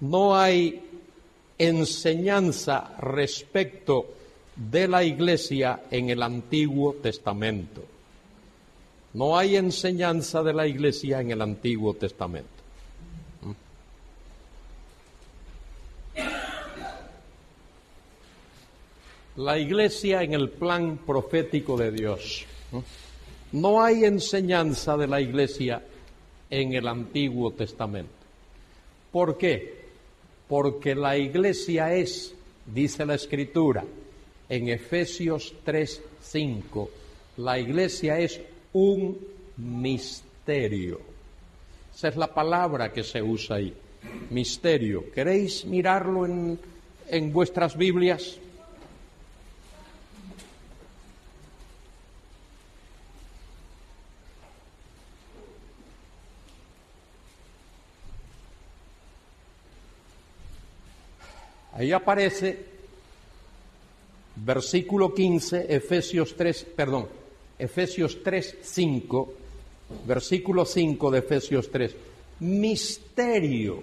no hay enseñanza respecto de la iglesia en el Antiguo Testamento. No hay enseñanza de la iglesia en el Antiguo Testamento. La iglesia en el plan profético de Dios. No hay enseñanza de la iglesia en el Antiguo Testamento. ¿Por qué? Porque la iglesia es, dice la Escritura, en Efesios 3:5, la iglesia es un misterio. Esa es la palabra que se usa ahí, misterio. ¿Queréis mirarlo en, en vuestras Biblias? Ahí aparece versículo 15, Efesios 3, perdón, Efesios 3, 5, versículo 5 de Efesios 3. Misterio.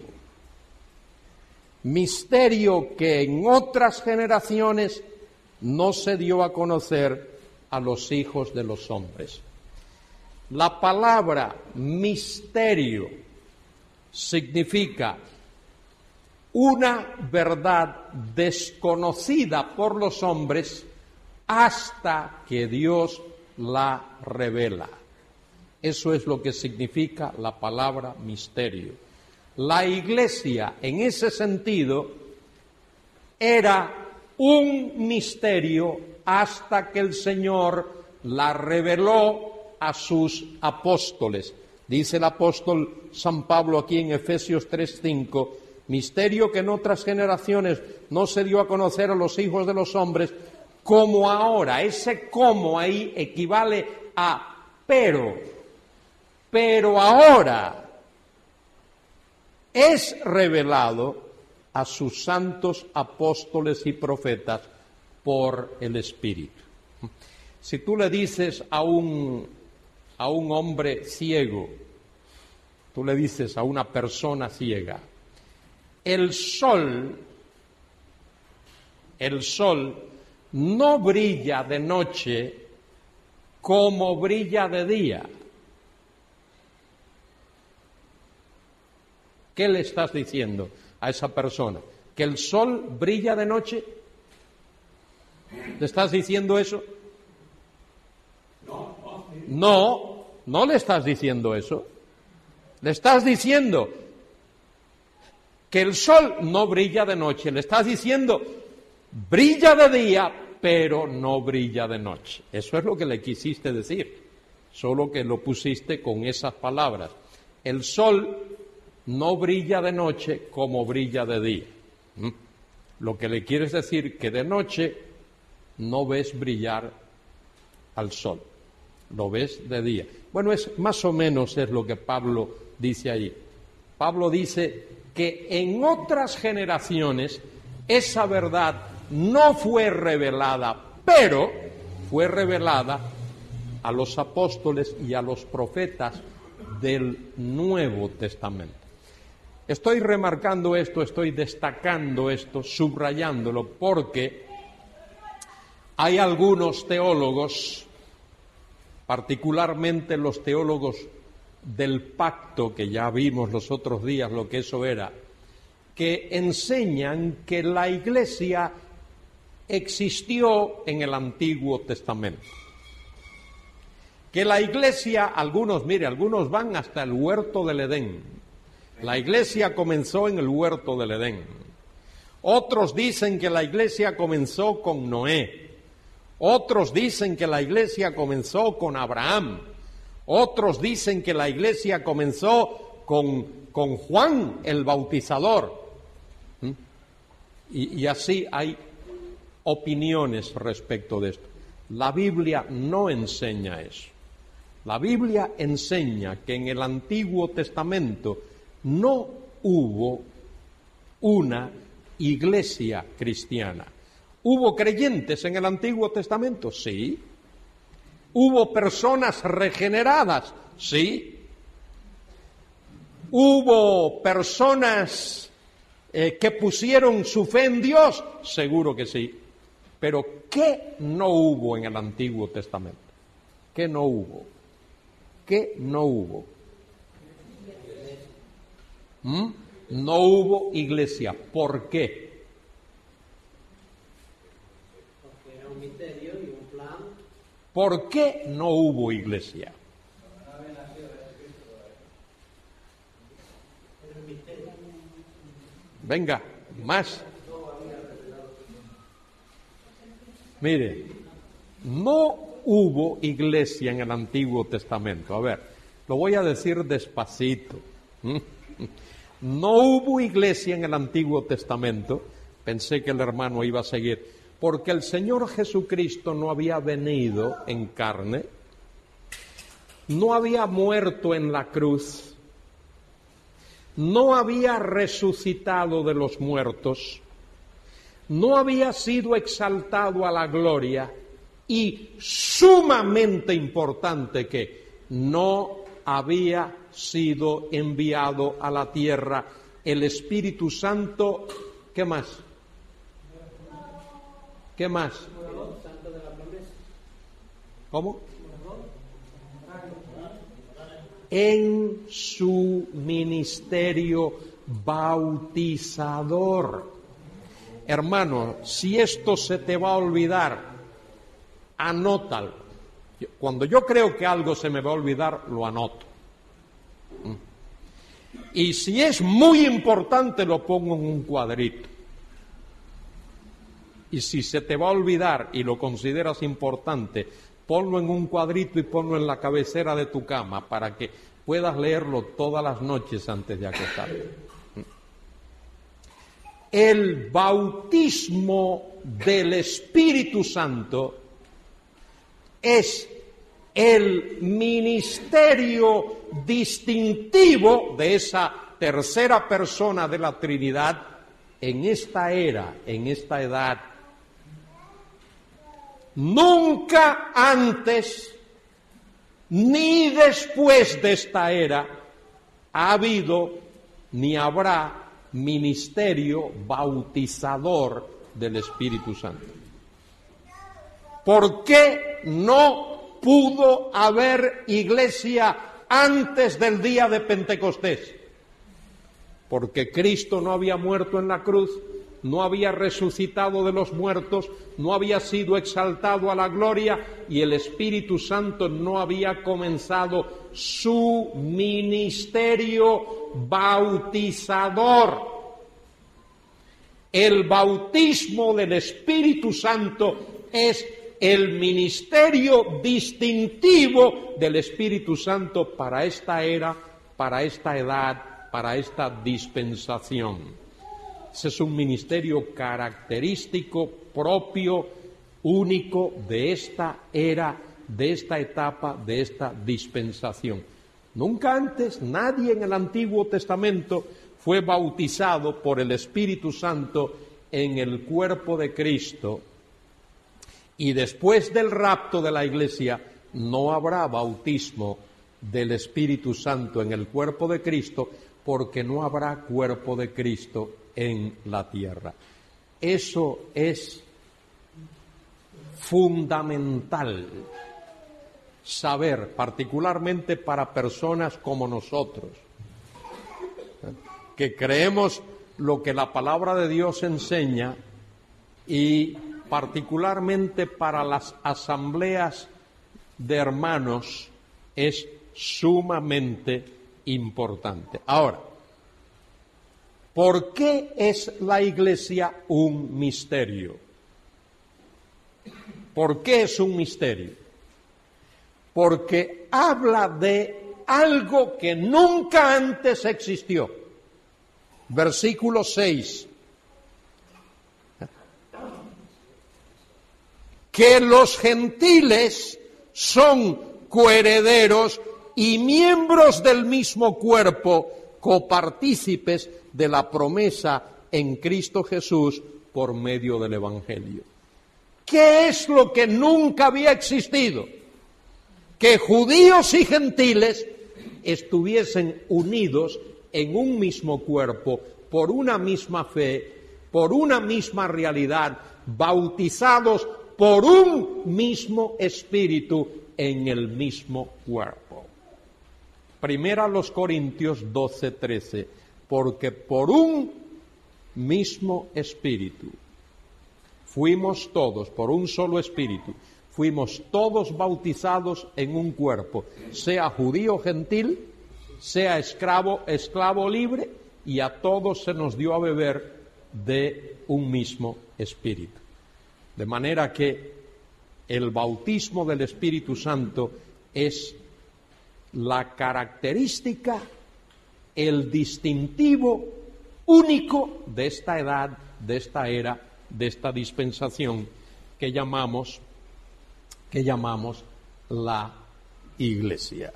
Misterio que en otras generaciones no se dio a conocer a los hijos de los hombres. La palabra misterio significa una verdad desconocida por los hombres hasta que Dios la revela. Eso es lo que significa la palabra misterio. La iglesia, en ese sentido, era un misterio hasta que el Señor la reveló a sus apóstoles. Dice el apóstol San Pablo aquí en Efesios 3:5, misterio que en otras generaciones no se dio a conocer a los hijos de los hombres, como ahora. Ese como ahí equivale a pero, pero ahora es revelado a sus santos apóstoles y profetas por el Espíritu. Si tú le dices a un, a un hombre ciego, tú le dices a una persona ciega, el sol, el sol no brilla de noche como brilla de día. ¿Qué le estás diciendo a esa persona? ¿Que el sol brilla de noche? ¿Le estás diciendo eso? No, no le estás diciendo eso. Le estás diciendo que el sol no brilla de noche. Le estás diciendo, brilla de día, pero no brilla de noche. Eso es lo que le quisiste decir, solo que lo pusiste con esas palabras. El sol no brilla de noche como brilla de día. ¿Mm? Lo que le quieres decir que de noche no ves brillar al sol, lo ves de día. Bueno, es más o menos es lo que Pablo dice ahí. Pablo dice que en otras generaciones esa verdad no fue revelada, pero fue revelada a los apóstoles y a los profetas del Nuevo Testamento. Estoy remarcando esto, estoy destacando esto, subrayándolo, porque hay algunos teólogos, particularmente los teólogos del pacto que ya vimos los otros días lo que eso era, que enseñan que la iglesia existió en el Antiguo Testamento. Que la iglesia, algunos, mire, algunos van hasta el huerto del Edén. La iglesia comenzó en el huerto del Edén. Otros dicen que la iglesia comenzó con Noé. Otros dicen que la iglesia comenzó con Abraham. Otros dicen que la iglesia comenzó con, con Juan el Bautizador. ¿Mm? Y, y así hay opiniones respecto de esto. La Biblia no enseña eso. La Biblia enseña que en el Antiguo Testamento no hubo una iglesia cristiana. ¿Hubo creyentes en el Antiguo Testamento? Sí. ¿Hubo personas regeneradas? Sí. ¿Hubo personas eh, que pusieron su fe en Dios, seguro que sí. Pero ¿qué no hubo en el Antiguo Testamento? ¿Qué no hubo? ¿Qué no hubo? ¿Mm? No hubo iglesia. ¿Por qué? Porque era un misterio y un. ¿Por qué no hubo iglesia? Venga, más. Mire, no hubo iglesia en el Antiguo Testamento. A ver, lo voy a decir despacito. No hubo iglesia en el Antiguo Testamento. Pensé que el hermano iba a seguir. Porque el Señor Jesucristo no había venido en carne, no había muerto en la cruz, no había resucitado de los muertos, no había sido exaltado a la gloria y sumamente importante que no había sido enviado a la tierra el Espíritu Santo. ¿Qué más? ¿Qué más? ¿Cómo? En su ministerio bautizador. Hermano, si esto se te va a olvidar, anótalo. Cuando yo creo que algo se me va a olvidar, lo anoto. Y si es muy importante, lo pongo en un cuadrito. Y si se te va a olvidar y lo consideras importante, ponlo en un cuadrito y ponlo en la cabecera de tu cama para que puedas leerlo todas las noches antes de acostarte. El bautismo del Espíritu Santo es el ministerio distintivo de esa tercera persona de la Trinidad en esta era, en esta edad. Nunca antes ni después de esta era ha habido ni habrá ministerio bautizador del Espíritu Santo. ¿Por qué no pudo haber iglesia antes del día de Pentecostés? Porque Cristo no había muerto en la cruz, no había resucitado de los muertos, no había sido exaltado a la gloria y el Espíritu Santo no había comenzado su ministerio bautizador. El bautismo del Espíritu Santo es el ministerio distintivo del Espíritu Santo para esta era, para esta edad, para esta dispensación. Ese es un ministerio característico, propio, único de esta era, de esta etapa, de esta dispensación. Nunca antes nadie en el Antiguo Testamento fue bautizado por el Espíritu Santo en el cuerpo de Cristo y después del rapto de la iglesia no habrá bautismo del Espíritu Santo en el cuerpo de Cristo porque no habrá cuerpo de Cristo en la tierra. Eso es fundamental saber, particularmente para personas como nosotros, que creemos lo que la palabra de Dios enseña y particularmente para las asambleas de hermanos es sumamente importante. Ahora, ¿por qué es la iglesia un misterio? ¿Por qué es un misterio? Porque habla de algo que nunca antes existió. Versículo 6. Que los gentiles son coherederos y miembros del mismo cuerpo, copartícipes de la promesa en Cristo Jesús por medio del Evangelio. ¿Qué es lo que nunca había existido? Que judíos y gentiles estuviesen unidos en un mismo cuerpo, por una misma fe, por una misma realidad, bautizados por un mismo espíritu en el mismo cuerpo. Primera los Corintios 12, 13, porque por un mismo espíritu fuimos todos, por un solo espíritu, fuimos todos bautizados en un cuerpo, sea judío gentil, sea esclavo, esclavo libre, y a todos se nos dio a beber de un mismo espíritu. De manera que el bautismo del Espíritu Santo es la característica, el distintivo único de esta edad, de esta era, de esta dispensación que llamamos que llamamos la iglesia.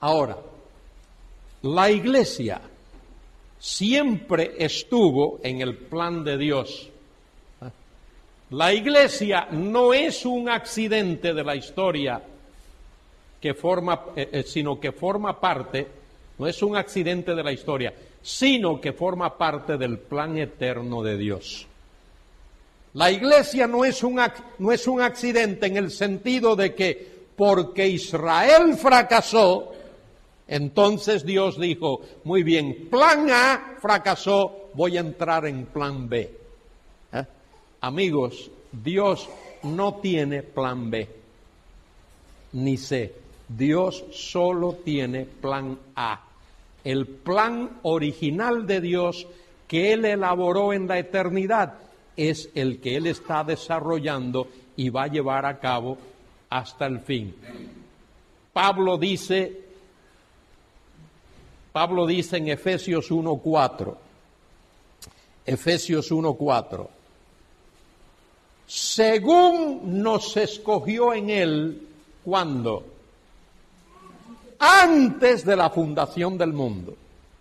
Ahora, la iglesia siempre estuvo en el plan de Dios. La iglesia no es un accidente de la historia que forma, eh, eh, sino que forma parte, no es un accidente de la historia, sino que forma parte del plan eterno de Dios. La iglesia no es, un, no es un accidente en el sentido de que porque Israel fracasó, entonces Dios dijo, muy bien, plan A fracasó, voy a entrar en plan B. ¿Eh? Amigos, Dios no tiene plan B, ni C. Dios solo tiene plan A. El plan original de Dios que Él elaboró en la eternidad es el que Él está desarrollando y va a llevar a cabo hasta el fin. Pablo dice, Pablo dice en Efesios 1.4, Efesios 1.4, según nos escogió en Él, cuando? Antes de la fundación del mundo,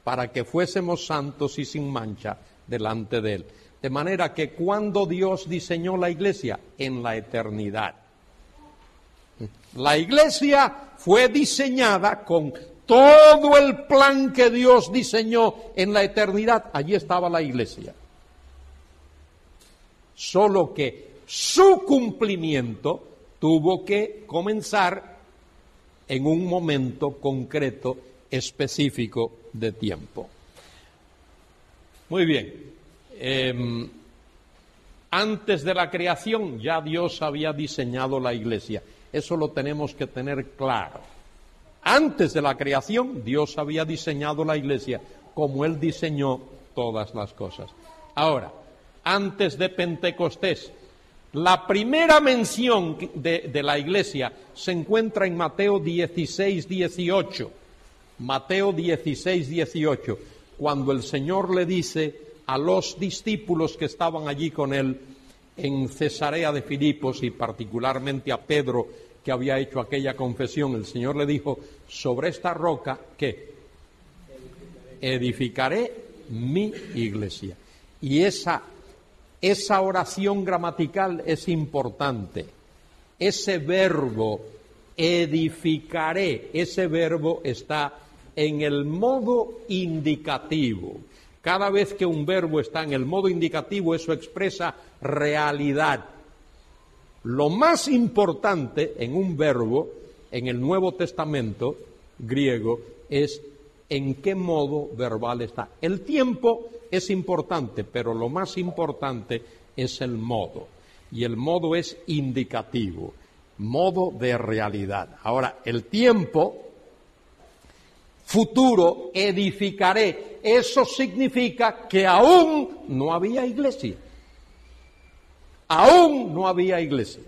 para que fuésemos santos y sin mancha delante de Él. De manera que cuando Dios diseñó la iglesia, en la eternidad. La iglesia fue diseñada con todo el plan que Dios diseñó en la eternidad. Allí estaba la iglesia. Solo que su cumplimiento tuvo que comenzar en un momento concreto, específico de tiempo. Muy bien. Em, antes de la creación ya Dios había diseñado la iglesia. Eso lo tenemos que tener claro. Antes de la creación Dios había diseñado la iglesia como Él diseñó todas las cosas. Ahora, antes de Pentecostés, la primera mención de, la iglesia se encuentra en Mateo 16, 18. Mateo 16, 18, cuando el Señor le dice, a los discípulos que estaban allí con él en Cesarea de Filipos y particularmente a Pedro que había hecho aquella confesión, el Señor le dijo, sobre esta roca, ¿qué? Edificaré mi iglesia. Y esa, esa oración gramatical es importante. Ese verbo, edificaré, ese verbo está en el modo indicativo. Cada vez que un verbo está en el modo indicativo, eso expresa realidad. Lo más importante en un verbo, en el Nuevo Testamento griego, es en qué modo verbal está. El tiempo es importante, pero lo más importante es el modo. Y el modo es indicativo, modo de realidad. Ahora, el tiempo futuro edificaré. Eso significa que aún no había iglesia. Aún no había iglesia.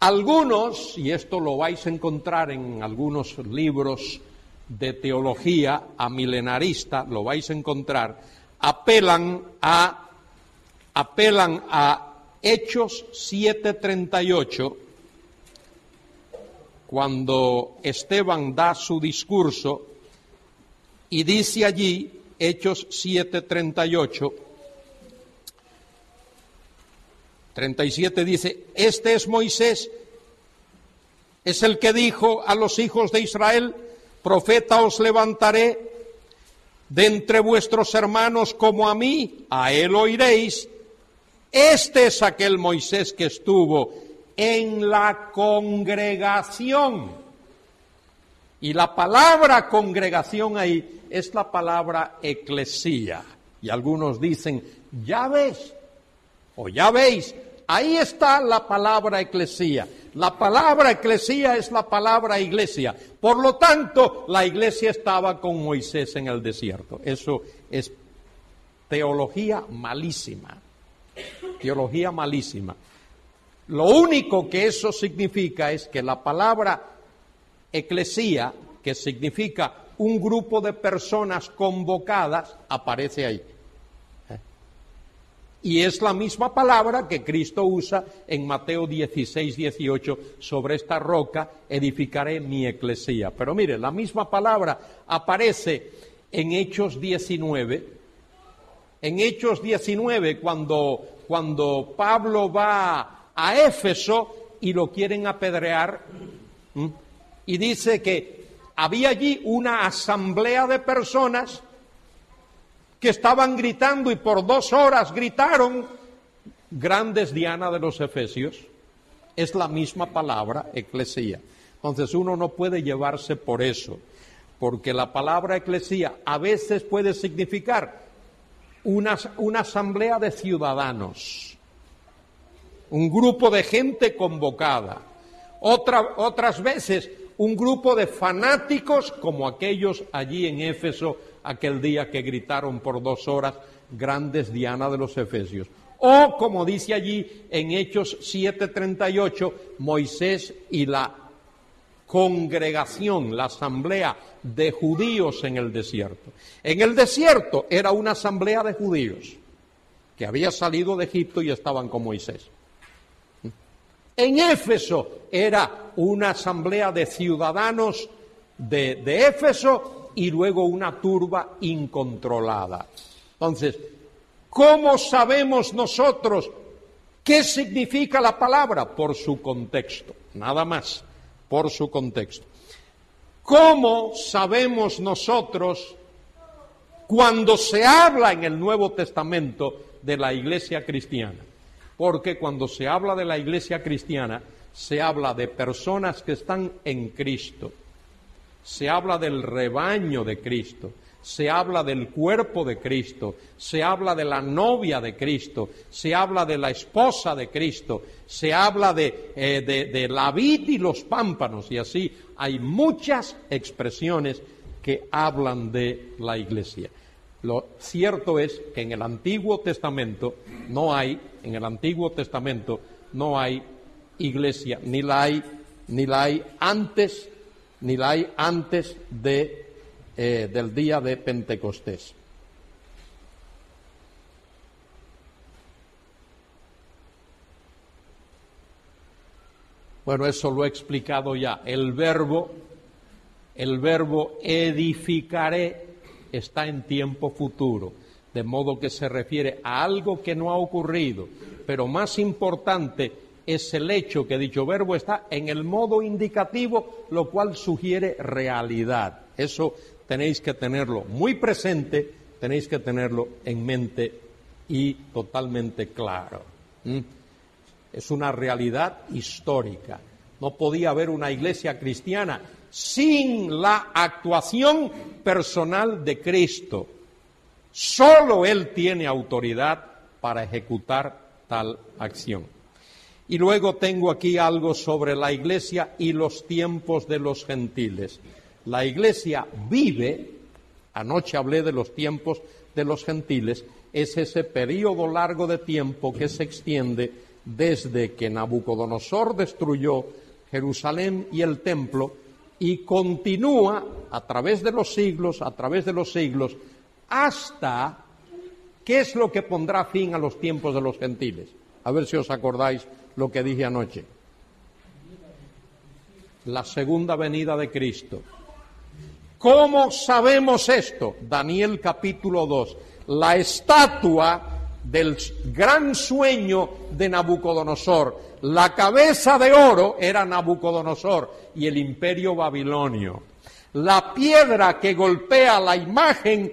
Algunos, y esto lo vais a encontrar en algunos libros de teología a milenarista, lo vais a encontrar, apelan a apelan a Hechos 7:38 cuando Esteban da su discurso y dice allí, Hechos 7, 38, 37 dice, este es Moisés, es el que dijo a los hijos de Israel, profeta os levantaré de entre vuestros hermanos como a mí, a él oiréis. Este es aquel Moisés que estuvo en la congregación. Y la palabra congregación ahí es la palabra eclesía. Y algunos dicen, ya ves, o ya veis, ahí está la palabra eclesía. La palabra eclesía es la palabra iglesia. Por lo tanto, la iglesia estaba con Moisés en el desierto. Eso es teología malísima. Teología malísima. Lo único que eso significa es que la palabra eclesía, que significa un grupo de personas convocadas, aparece ahí. Y es la misma palabra que Cristo usa en Mateo 16, 18, sobre esta roca edificaré mi eclesía. Pero mire, la misma palabra aparece en Hechos 19. En Hechos 19, cuando, cuando Pablo va a Éfeso y lo quieren apedrear, y dice que había allí una asamblea de personas que estaban gritando y por dos horas gritaron, grandes Diana de los Efesios, es la misma palabra, eclesía. Entonces uno no puede llevarse por eso, porque la palabra eclesía a veces puede significar una, una asamblea de ciudadanos, un grupo de gente convocada, Otra, otras veces un grupo de fanáticos como aquellos allí en Éfeso aquel día que gritaron por dos horas, grandes Diana de los Efesios. O, como dice allí en Hechos 7:38, Moisés y la congregación, la asamblea de judíos en el desierto. En el desierto era una asamblea de judíos que había salido de Egipto y estaban con Moisés. En Éfeso era una asamblea de ciudadanos de, de Éfeso y luego una turba incontrolada. Entonces, ¿cómo sabemos nosotros qué significa la palabra? Por su contexto, nada más, por su contexto. ¿Cómo sabemos nosotros cuando se habla en el Nuevo Testamento de la iglesia cristiana? Porque cuando se habla de la iglesia cristiana, se habla de personas que están en Cristo se habla del rebaño de Cristo, se habla del cuerpo de Cristo, se habla de la novia de Cristo, se habla de la esposa de Cristo, se habla de, eh, la vid y los pámpanos, y así hay muchas expresiones que hablan de la iglesia. Lo cierto es que en el Antiguo Testamento no hay, en el Antiguo Testamento no hay iglesia, ni la hay, ni la hay antes ni la hay antes de, eh, del día de Pentecostés. Bueno, eso lo he explicado ya. El verbo, el verbo edificaré está en tiempo futuro, de modo que se refiere a algo que no ha ocurrido, pero más importante es el hecho que dicho verbo está en el modo indicativo, lo cual sugiere realidad. Eso tenéis que tenerlo muy presente, tenéis que tenerlo en mente y totalmente claro. Es una realidad histórica. No podía haber una iglesia cristiana sin la actuación personal de Cristo. Solo Él tiene autoridad para ejecutar tal acción. Y luego tengo aquí algo sobre la iglesia y los tiempos de los gentiles. La iglesia vive, anoche hablé de los tiempos de los gentiles, es ese periodo largo de tiempo que se extiende desde que Nabucodonosor destruyó Jerusalén y el templo y continúa a través de los siglos, a través de los siglos, hasta qué es lo que pondrá fin a los tiempos de los gentiles. A ver si os acordáis lo que dije anoche. La segunda venida de Cristo. ¿Cómo sabemos esto? Daniel capítulo 2. La estatua del gran sueño de Nabucodonosor. La cabeza de oro era Nabucodonosor y el imperio babilonio. La piedra que golpea la imagen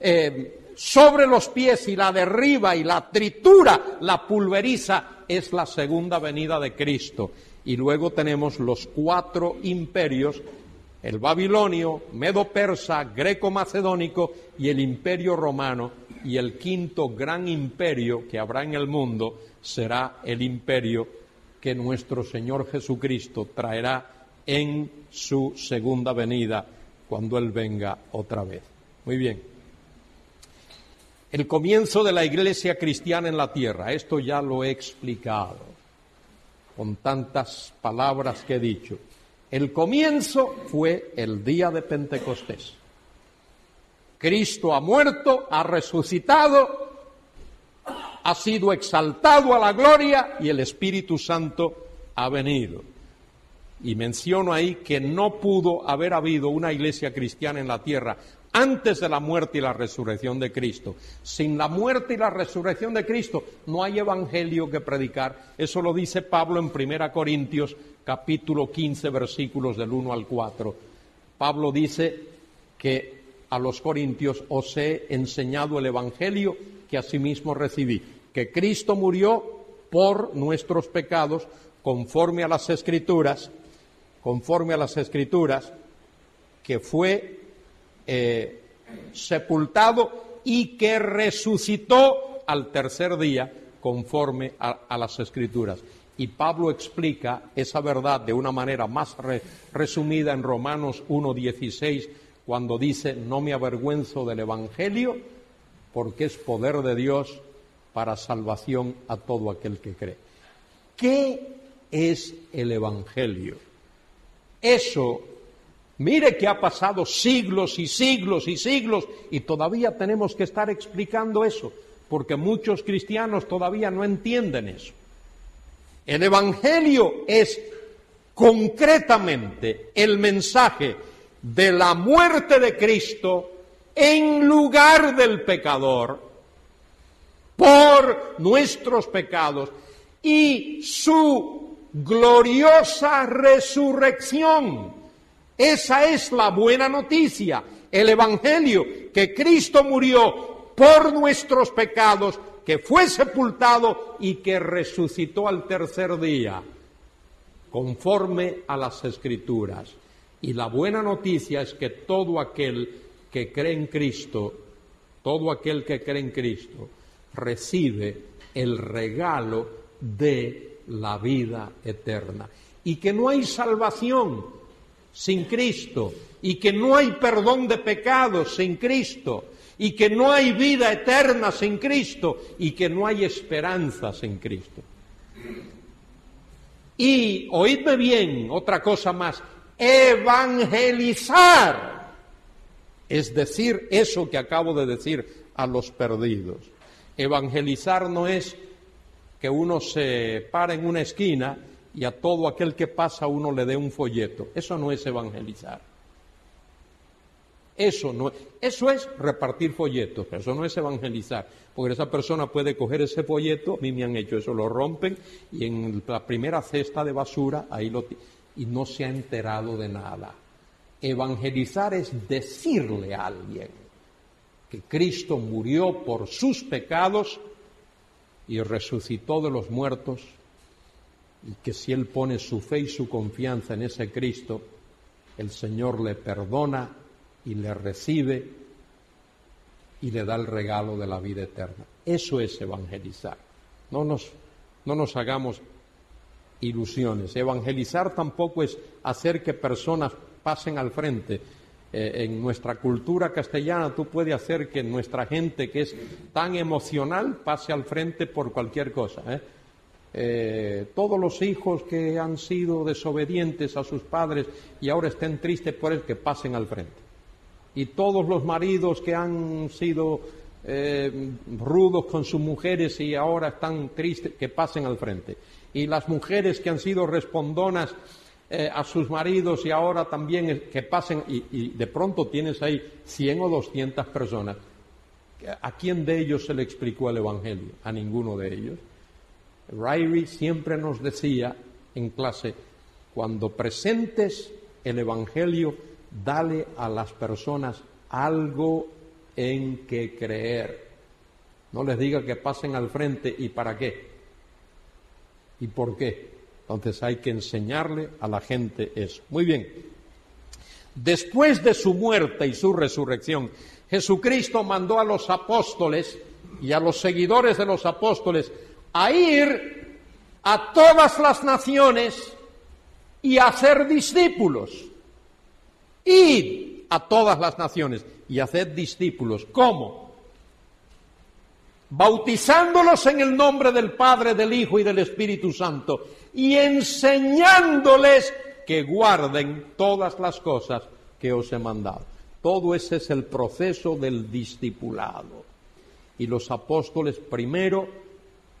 eh, sobre los pies y la derriba y la tritura, la pulveriza, es la segunda venida de Cristo. Y luego tenemos los cuatro imperios, el babilonio, medo-persa, greco-macedónico y el imperio romano. Y el quinto gran imperio que habrá en el mundo será el imperio que nuestro Señor Jesucristo traerá en su segunda venida cuando Él venga otra vez. Muy bien el comienzo de la iglesia cristiana en la tierra. Esto ya lo he explicado con tantas palabras que he dicho. El comienzo fue el día de Pentecostés. Cristo ha muerto, ha resucitado, ha sido exaltado a la gloria y el Espíritu Santo ha venido. Y menciono ahí que no pudo haber habido una iglesia cristiana en la tierra antes de la muerte y la resurrección de Cristo. Sin la muerte y la resurrección de Cristo no hay evangelio que predicar. Eso lo dice Pablo en 1 Corintios capítulo 15 versículos del 1 al 4. Pablo dice que a los corintios os he enseñado el evangelio que asimismo recibí, que Cristo murió por nuestros pecados conforme a las escrituras, conforme a las escrituras, que fue eh, sepultado y que resucitó al tercer día conforme a, las escrituras. Y Pablo explica esa verdad de una manera más resumida en Romanos 1.16, cuando dice, no me avergüenzo del Evangelio, porque es poder de Dios para salvación a todo aquel que cree. ¿Qué es el Evangelio? Eso Mire que ha pasado siglos y siglos y siglos y todavía tenemos que estar explicando eso, porque muchos cristianos todavía no entienden eso. El Evangelio es concretamente el mensaje de la muerte de Cristo en lugar del pecador por nuestros pecados y su gloriosa resurrección esa es la buena noticia, el Evangelio, que Cristo murió por nuestros pecados, que fue sepultado y que resucitó al tercer día, conforme a las Escrituras. Y la buena noticia es que todo aquel que cree en Cristo, todo aquel que cree en Cristo, recibe el regalo de la vida eterna. Y que no hay salvación sin Cristo y que no hay perdón de pecados sin Cristo y que no hay vida eterna sin Cristo y que no hay esperanza sin Cristo. Y oídme bien, otra cosa más, evangelizar es decir eso que acabo de decir a los perdidos. Evangelizar no es que uno se para en una esquina y a todo aquel que pasa uno le dé un folleto. Eso no es evangelizar. Eso, no, eso es repartir folletos, eso no es evangelizar, porque esa persona puede coger ese folleto, a mí me han hecho eso, lo rompen y en la primera cesta de basura ahí lo y no se ha enterado de nada. Evangelizar es decirle a alguien que Cristo murió por sus pecados y resucitó de los muertos y que si él pone su fe y su confianza en ese Cristo, el Señor le perdona y le recibe y le da el regalo de la vida eterna. Eso es evangelizar. No nos, no nos hagamos ilusiones. Evangelizar tampoco es hacer que personas pasen al frente. Eh, en nuestra cultura castellana tú puedes hacer que nuestra gente que es tan emocional pase al frente por cualquier cosa. ¿eh? Eh, todos los hijos que han sido desobedientes a sus padres y ahora estén tristes por él, que pasen al frente. Y todos los maridos que han sido eh, rudos con sus mujeres y ahora están tristes, que pasen al frente. Y las mujeres que han sido respondonas eh, a sus maridos y ahora también que pasen, y, y de pronto tienes ahí 100 o 200 personas. ¿A quién de ellos se le explicó el Evangelio? A ninguno de ellos. Ryrie siempre nos decía en clase, cuando presentes el Evangelio, dale a las personas algo en que creer. No les diga que pasen al frente y para qué. ¿Y por qué? Entonces hay que enseñarle a la gente eso. Muy bien. Después de su muerte y su resurrección, Jesucristo mandó a los apóstoles y a los seguidores de los apóstoles a ir a todas las naciones y a hacer discípulos. Id a todas las naciones y haced discípulos. ¿Cómo? Bautizándolos en el nombre del Padre, del Hijo y del Espíritu Santo y enseñándoles que guarden todas las cosas que os he mandado. Todo ese es el proceso del discipulado. Y los apóstoles primero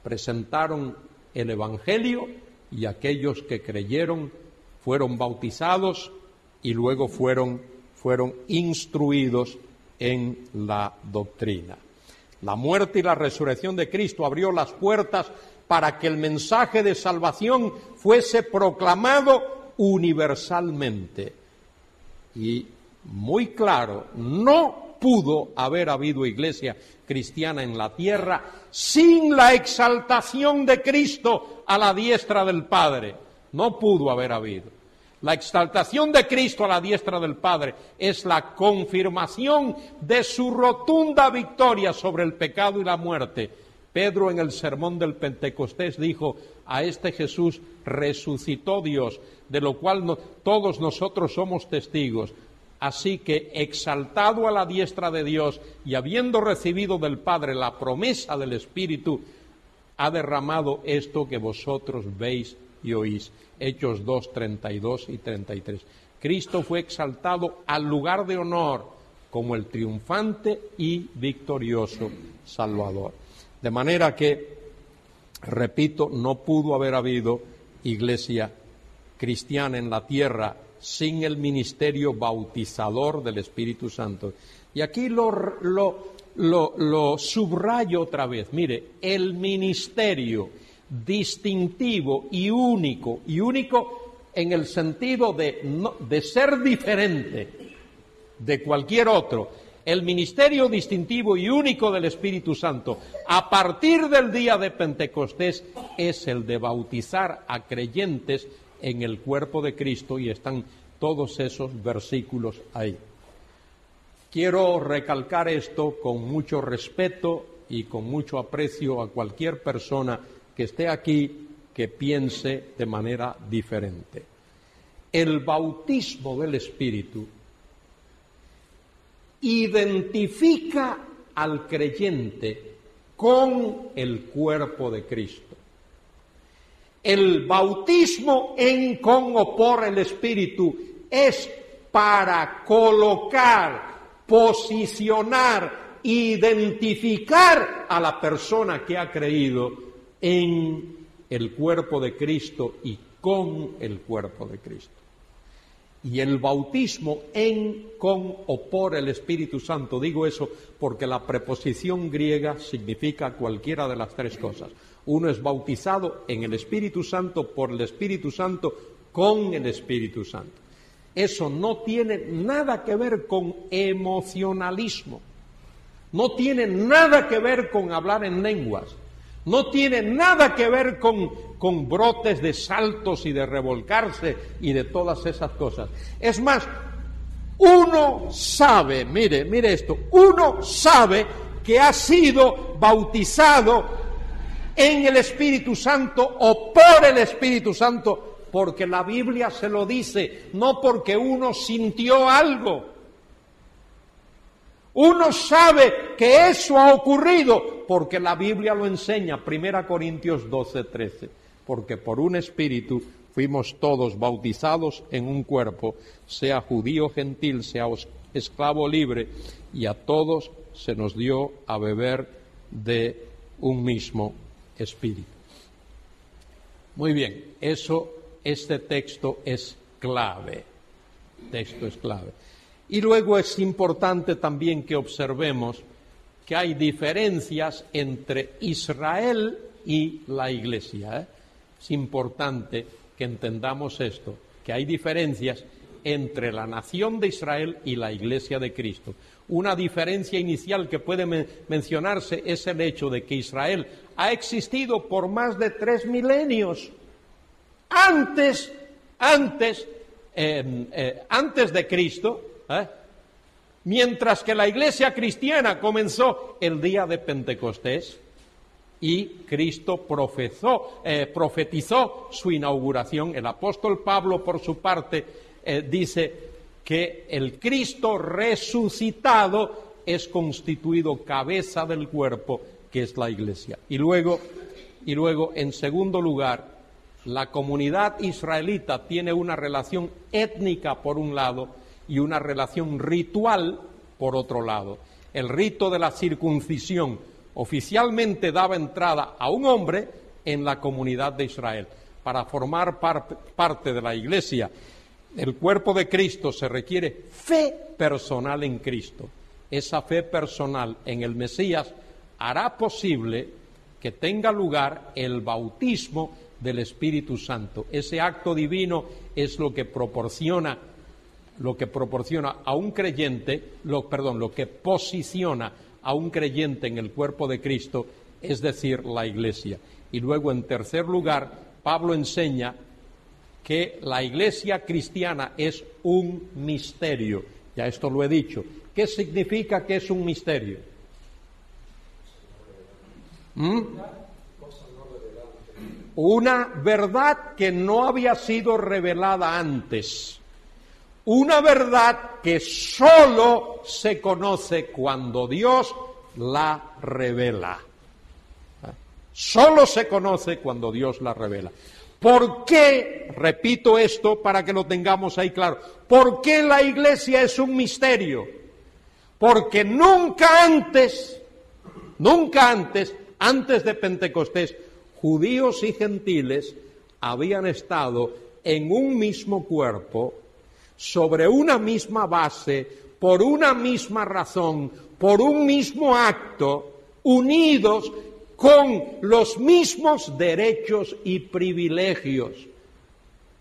presentaron el Evangelio y aquellos que creyeron fueron bautizados y luego fueron, fueron instruidos en la doctrina. La muerte y la resurrección de Cristo abrió las puertas para que el mensaje de salvación fuese proclamado universalmente. Y muy claro, no pudo haber habido iglesia cristiana en la tierra sin la exaltación de Cristo a la diestra del Padre. No pudo haber habido. La exaltación de Cristo a la diestra del Padre es la confirmación de su rotunda victoria sobre el pecado y la muerte. Pedro en el sermón del Pentecostés dijo, a este Jesús resucitó Dios, de lo cual todos nosotros somos testigos. Así que, exaltado a la diestra de Dios y habiendo recibido del Padre la promesa del Espíritu, ha derramado esto que vosotros veis y oís. Hechos 2, 32 y 33. Cristo fue exaltado al lugar de honor como el triunfante y victorioso Salvador. De manera que, repito, no pudo haber habido iglesia cristiana en la tierra sin el ministerio bautizador del Espíritu Santo. Y aquí lo, lo, subrayo otra vez. Mire, el ministerio distintivo y único, y único en el sentido de, de ser diferente de cualquier otro, el ministerio distintivo y único del Espíritu Santo a partir del día de Pentecostés es el de bautizar a creyentes en el cuerpo de Cristo y están todos esos versículos ahí. Quiero recalcar esto con mucho respeto y con mucho aprecio a cualquier persona que esté aquí que piense de manera diferente. El bautismo del Espíritu identifica al creyente con el cuerpo de Cristo. El bautismo en con o por el Espíritu es para colocar, posicionar, identificar a la persona que ha creído en el cuerpo de Cristo y con el cuerpo de Cristo. Y el bautismo en, con o por el Espíritu Santo, digo eso porque la preposición griega significa cualquiera de las tres cosas. Uno es bautizado en el Espíritu Santo, por el Espíritu Santo, con el Espíritu Santo. Eso no tiene nada que ver con emocionalismo, no tiene nada que ver con hablar en lenguas, no tiene nada que ver con, con brotes de saltos y de revolcarse y de todas esas cosas. Es más, uno sabe, mire, mire esto, uno sabe que ha sido bautizado en el Espíritu Santo o por el Espíritu Santo, porque la Biblia se lo dice, no porque uno sintió algo. Uno sabe que eso ha ocurrido porque la Biblia lo enseña, 1 Corintios 12, 13, porque por un espíritu fuimos todos bautizados en un cuerpo, sea judío gentil, sea esclavo libre, y a todos se nos dio a beber de un mismo espíritu. Muy bien, eso, este texto es clave. Texto es clave. Y luego es importante también que observemos que hay diferencias entre Israel y la Iglesia. ¿eh? Es importante que entendamos esto, que hay diferencias entre la nación de Israel y la iglesia de Cristo. Una diferencia inicial que puede men- mencionarse es el hecho de que Israel ha existido por más de tres milenios. Antes, antes, eh, eh, antes de Cristo, ¿eh? mientras que la iglesia cristiana comenzó el día de Pentecostés y Cristo eh, profetizó su inauguración. El apóstol Pablo, por su parte, dice que el Cristo resucitado es constituido cabeza del cuerpo, que es la iglesia. Y luego, y luego, en segundo lugar, la comunidad israelita tiene una relación étnica por un lado y una relación ritual por otro lado. El rito de la circuncisión oficialmente daba entrada a un hombre en la comunidad de Israel. Para formar par- parte de la iglesia, el cuerpo de Cristo se requiere fe personal en Cristo. Esa fe personal en el Mesías hará posible que tenga lugar el bautismo del Espíritu Santo. Ese acto divino es lo que proporciona lo que proporciona a un creyente, lo, perdón, lo que posiciona a un creyente en el cuerpo de Cristo, es decir, la iglesia. Y luego, en tercer lugar, Pablo enseña que la iglesia cristiana es un misterio. Ya esto lo he dicho. ¿Qué significa que es un misterio? ¿Mm? Una verdad que no había sido revelada antes. Una verdad que sólo se conoce cuando Dios la revela. Solo se conoce cuando Dios la revela. ¿Por qué, repito esto para que lo tengamos ahí claro, por qué la iglesia es un misterio? Porque nunca antes, nunca antes, antes de Pentecostés, judíos y gentiles habían estado en un mismo cuerpo, sobre una misma base, por una misma razón, por un mismo acto, unidos con los mismos derechos y privilegios.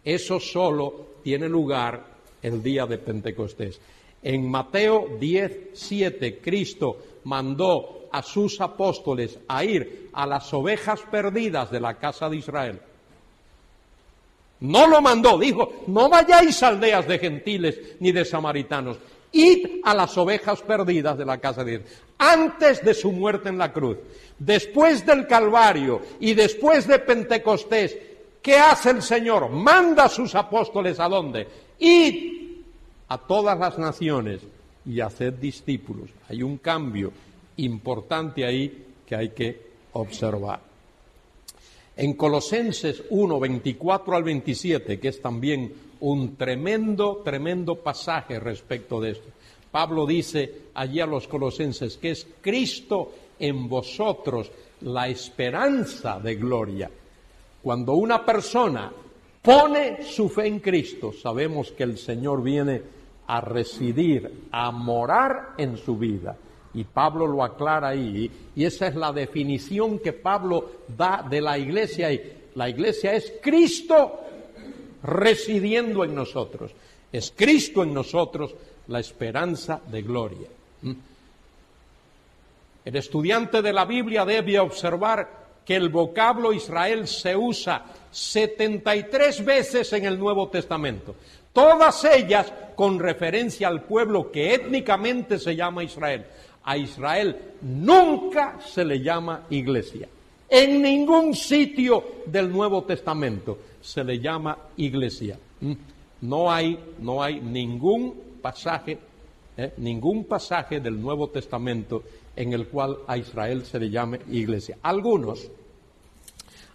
Eso solo tiene lugar el día de Pentecostés. En Mateo 10, 7, Cristo mandó a sus apóstoles a ir a las ovejas perdidas de la casa de Israel. No lo mandó, dijo, no vayáis a aldeas de gentiles ni de samaritanos, id a las ovejas perdidas de la casa de Israel. Antes de su muerte en la cruz, después del Calvario y después de Pentecostés, ¿qué hace el Señor? Manda a sus apóstoles a dónde? Id a todas las naciones y haced discípulos. Hay un cambio importante ahí que hay que observar. En Colosenses 1, 24 al 27, que es también un tremendo, tremendo pasaje respecto de esto. Pablo dice allí a los colosenses que es Cristo en vosotros la esperanza de gloria. Cuando una persona pone su fe en Cristo, sabemos que el Señor viene a residir, a morar en su vida. Y Pablo lo aclara ahí, y esa es la definición que Pablo da de la iglesia. La iglesia es Cristo residiendo en nosotros. Es Cristo en nosotros la esperanza de gloria. ¿Mm? El estudiante de la Biblia debe observar que el vocablo Israel se usa 73 veces en el Nuevo Testamento, todas ellas con referencia al pueblo que étnicamente se llama Israel. A Israel nunca se le llama iglesia. En ningún sitio del Nuevo Testamento se le llama iglesia. ¿Mm? No hay, no hay ningún pasaje, eh, ningún pasaje del Nuevo Testamento en el cual a Israel se le llame iglesia. Algunos,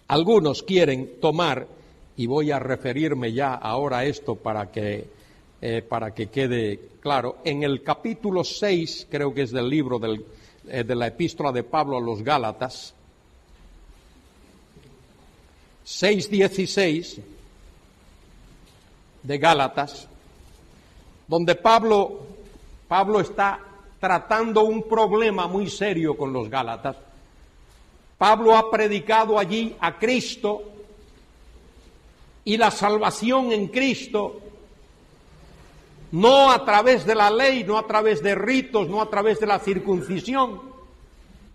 algunos quieren tomar, y voy a referirme ya ahora a esto para que, eh, para que quede claro, en el capítulo 6, creo que es del libro del, eh, de la epístola de Pablo a los Gálatas, 6.16 de Gálatas, donde Pablo, Pablo está tratando un problema muy serio con los Gálatas. Pablo ha predicado allí a Cristo y la salvación en Cristo no a través de la ley, no a través de ritos, no a través de la circuncisión.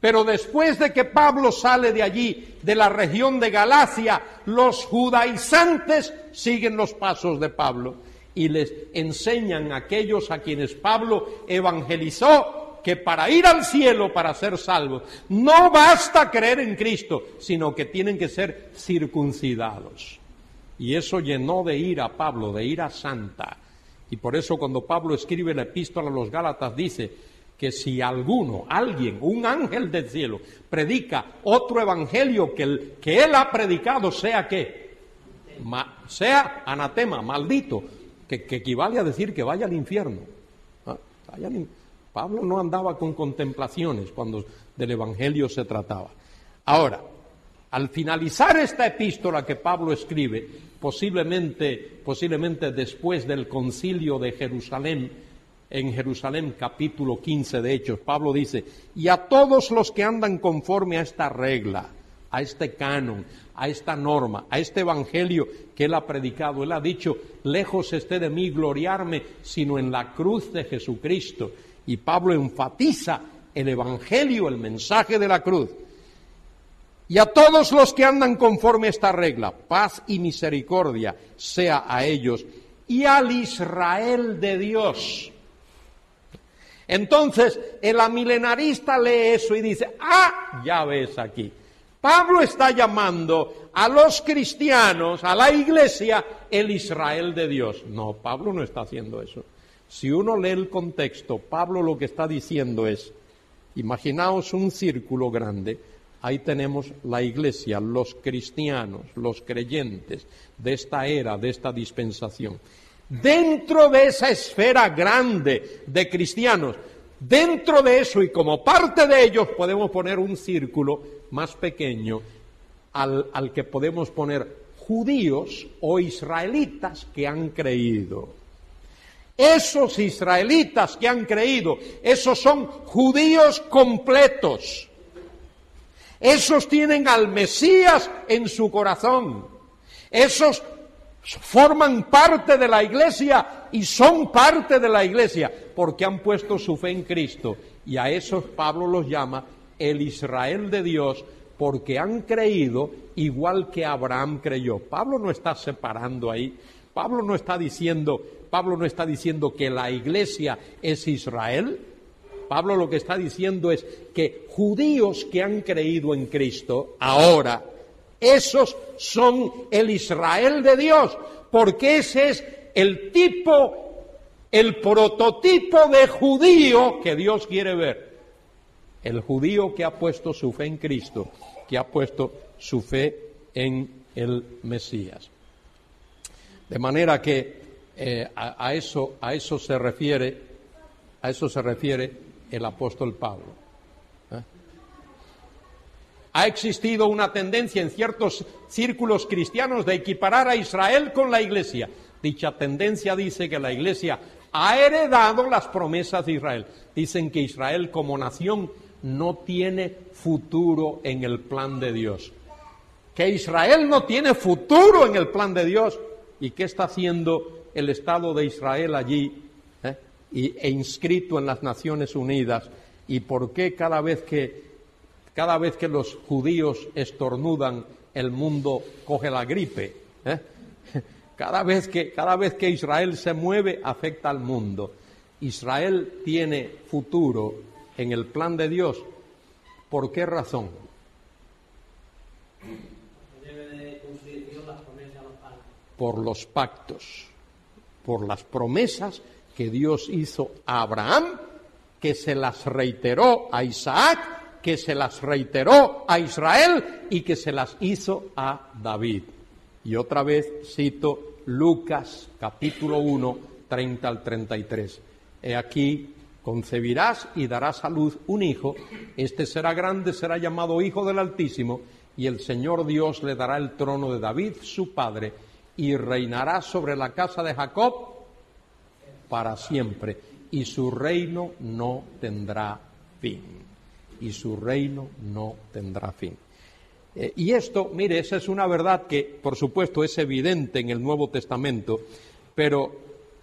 Pero después de que Pablo sale de allí, de la región de Galacia, los judaizantes siguen los pasos de Pablo y les enseñan a aquellos a quienes Pablo evangelizó que para ir al cielo, para ser salvos, no basta creer en Cristo, sino que tienen que ser circuncidados. Y eso llenó de ira a Pablo, de ira santa. Y por eso cuando Pablo escribe la epístola a los Gálatas dice que si alguno, alguien, un ángel del cielo, predica otro evangelio que, el, que él ha predicado, sea que, sea anatema, maldito, que, equivale a decir que vaya al infierno. Ah, Pablo no andaba con contemplaciones cuando del evangelio se trataba. Ahora, al finalizar esta epístola que Pablo escribe, posiblemente, posiblemente después del concilio de Jerusalén, en Jerusalén capítulo 15 de Hechos, Pablo dice, y a todos los que andan conforme a esta regla, a este canon, a esta norma, a este evangelio que él ha predicado, él ha dicho, lejos esté de mí gloriarme, sino en la cruz de Jesucristo. Y Pablo enfatiza el evangelio, el mensaje de la cruz. Y a todos los que andan conforme a esta regla, paz y misericordia sea a ellos y al Israel de Dios. Entonces el amilenarista lee eso y dice, ah, ya ves aquí. Pablo está llamando a los cristianos, a la iglesia, el Israel de Dios. No, Pablo no está haciendo eso. Si uno lee el contexto, Pablo lo que está diciendo es, imaginaos un círculo grande, ahí tenemos la iglesia, los cristianos, los creyentes de esta era, de esta dispensación. Dentro de esa esfera grande de cristianos, dentro de eso y como parte de ellos podemos poner un círculo más pequeño al, al que podemos poner judíos o israelitas que han creído. Esos israelitas que han creído, esos son judíos completos esos tienen al Mesías en su corazón. Esos forman parte de la iglesia y son parte de la iglesia porque han puesto su fe en Cristo. Y a esos Pablo los llama el Israel de Dios porque han creído igual que Abraham creyó. Pablo no está separando ahí. Pablo no está diciendo, Pablo no está diciendo que la iglesia es Israel. Pablo lo que está diciendo es que judíos que han creído en Cristo, ahora, esos son el Israel de Dios, porque ese es el tipo, el prototipo de judío que Dios quiere ver. El judío que ha puesto su fe en Cristo, que ha puesto su fe en el Mesías. De manera que eh, a, eso, a eso se refiere, a eso se refiere el apóstol Pablo. ¿Eh? Ha existido una tendencia en ciertos círculos cristianos de equiparar a Israel con la Iglesia. Dicha tendencia dice que la Iglesia ha heredado las promesas de Israel. Dicen que Israel como nación no tiene futuro en el plan de Dios. Que Israel no tiene futuro en el plan de Dios. ¿Y qué está haciendo el Estado de Israel allí e inscrito en las Naciones Unidas y por qué cada vez que cada vez que los judíos estornudan el mundo coge la gripe. ¿eh? Cada vez que cada vez que Israel se mueve afecta al mundo. Israel tiene futuro en el plan de Dios. ¿Por qué razón? Por los pactos, por las promesas que Dios hizo a Abraham, que se las reiteró a Isaac, que se las reiteró a Israel y que se las hizo a David. Y otra vez cito Lucas capítulo 1, 30 al 33. He aquí, concebirás y darás a luz un hijo, este será grande, será llamado Hijo del Altísimo, y el Señor Dios le dará el trono de David, su padre, y reinará sobre la casa de Jacob para siempre y su reino no tendrá fin. Y su reino no tendrá fin. Eh, y esto, mire, esa es una verdad que, por supuesto, es evidente en el Nuevo Testamento, pero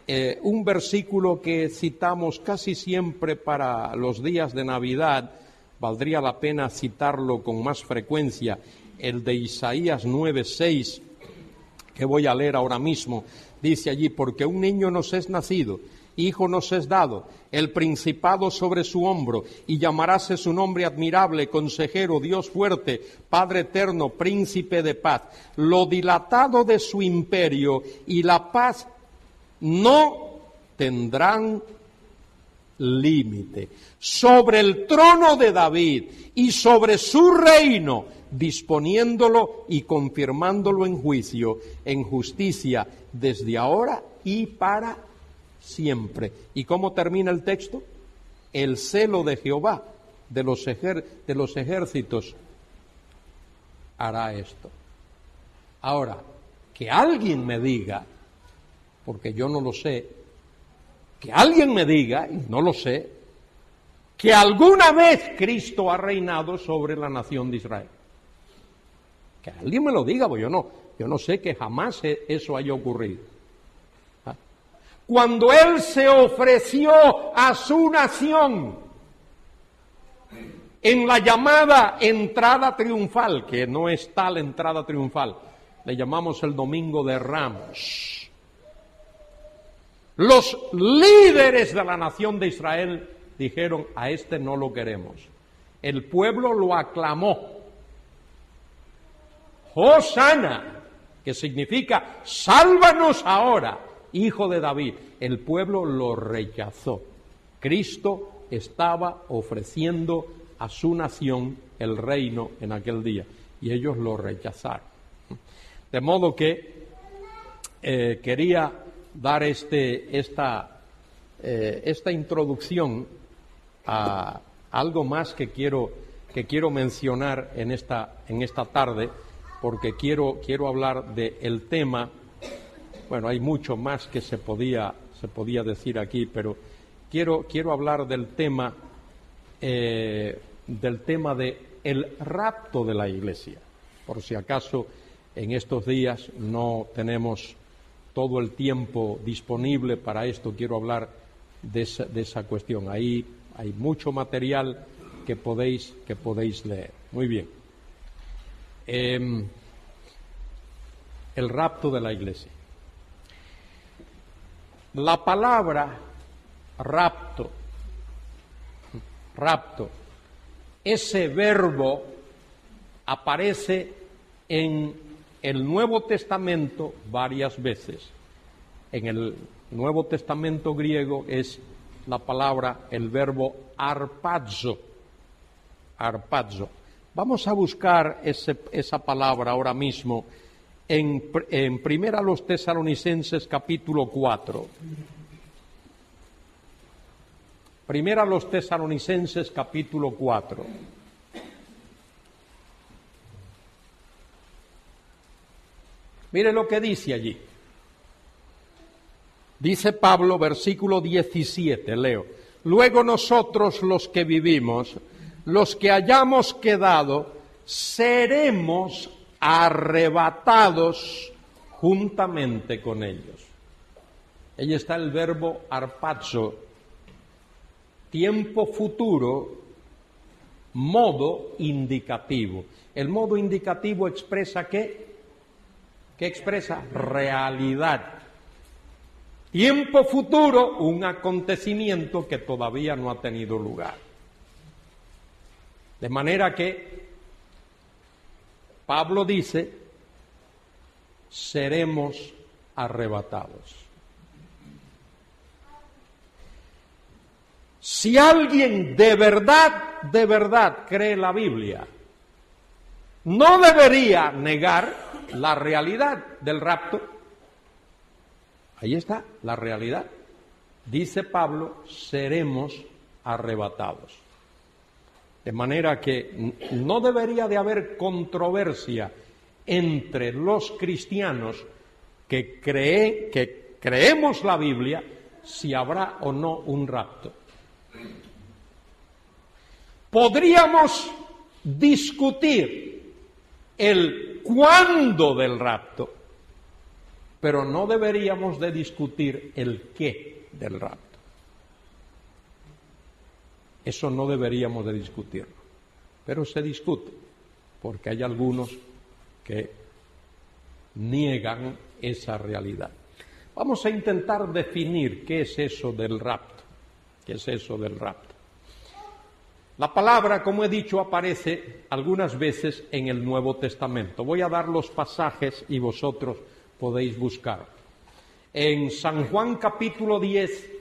eh, un versículo que citamos casi siempre para los días de Navidad, valdría la pena citarlo con más frecuencia, el de Isaías 9:6, que voy a leer ahora mismo, dice allí, porque un niño nos es nacido, hijo nos es dado, el principado sobre su hombro, y llamaráse su nombre admirable, consejero, Dios fuerte, Padre eterno, príncipe de paz. Lo dilatado de su imperio y la paz no tendrán límite. Sobre el trono de David y sobre su reino, disponiéndolo y confirmándolo en juicio, en justicia, desde ahora y para siempre. ¿Y cómo termina el texto? El celo de Jehová, de los, de los ejércitos, hará esto. Ahora, que alguien me diga, porque yo no lo sé, que alguien me diga, y no lo sé, que alguna vez Cristo ha reinado sobre la nación de Israel. Que alguien me lo diga, porque yo no, yo no sé que jamás e, eso haya ocurrido. Cuando Él se ofreció a su nación en la llamada entrada triunfal, que no es tal entrada triunfal, le llamamos el domingo de Ramos los líderes de la nación de Israel dijeron, a este no lo queremos. El pueblo lo aclamó. Hosana, que significa, sálvanos ahora, hijo de David. El pueblo lo rechazó. Cristo estaba ofreciendo a su nación el reino en aquel día y ellos lo rechazaron. De modo que eh, quería dar este, esta, eh, esta introducción a algo más que quiero, que quiero mencionar en esta, en esta tarde, porque quiero, quiero hablar del tema, bueno, hay mucho más que se podía, se podía decir aquí, pero quiero, quiero hablar del tema, eh, del tema de el rapto de la iglesia. Por si acaso en estos días no tenemos todo el tiempo disponible para esto, quiero hablar de esa, cuestión. Ahí hay mucho material que podéis, que podéis leer. Muy bien. Em, el rapto de la iglesia. La palabra rapto, rapto, ese verbo aparece en el Nuevo Testamento varias veces. En el Nuevo Testamento griego es la palabra, el verbo arpazo. Arpazo. Vamos a buscar esa palabra ahora mismo en, Primera los Tesalonicenses capítulo 4. Primera los Tesalonicenses capítulo 4. Mire lo que dice allí. Dice Pablo, versículo 17, leo. Luego nosotros los que vivimos, los que hayamos quedado, seremos arrebatados juntamente con ellos. Ahí está el verbo arpazo, tiempo futuro, modo indicativo. El modo indicativo expresa que que expresa realidad. Tiempo futuro, un acontecimiento que todavía no ha tenido lugar. De manera que Pablo dice, seremos arrebatados. Si alguien de verdad, de verdad cree la Biblia, no debería negar la realidad del rapto. Ahí está, la realidad. Dice Pablo, seremos arrebatados. De manera que no debería de haber controversia entre los cristianos que, que creemos la Biblia si habrá o no un rapto. Podríamos discutir el cuándo del rapto. Pero no deberíamos de discutir el qué del rapto. Eso no deberíamos de discutirlo. Pero se discute, porque hay algunos que niegan esa realidad. Vamos a intentar definir qué es eso del rapto. ¿Qué es eso del rapto? La palabra, como he dicho, aparece algunas veces en el Nuevo Testamento. Voy a dar los pasajes y vosotros podéis buscar. En San Juan capítulo 10,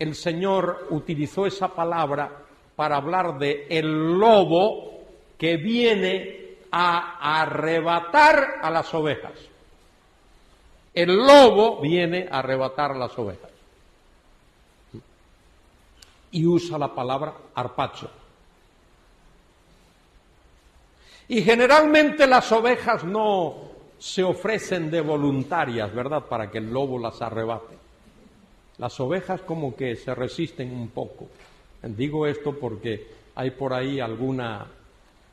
el Señor utilizó esa palabra para hablar de el lobo que viene a arrebatar a las ovejas. El lobo viene a arrebatar a las ovejas. Y usa la palabra arpacho. Y generalmente las ovejas no se ofrecen de voluntarias, ¿verdad?, para que el lobo las arrebate. Las ovejas como que se resisten un poco. Digo esto porque hay por ahí alguna,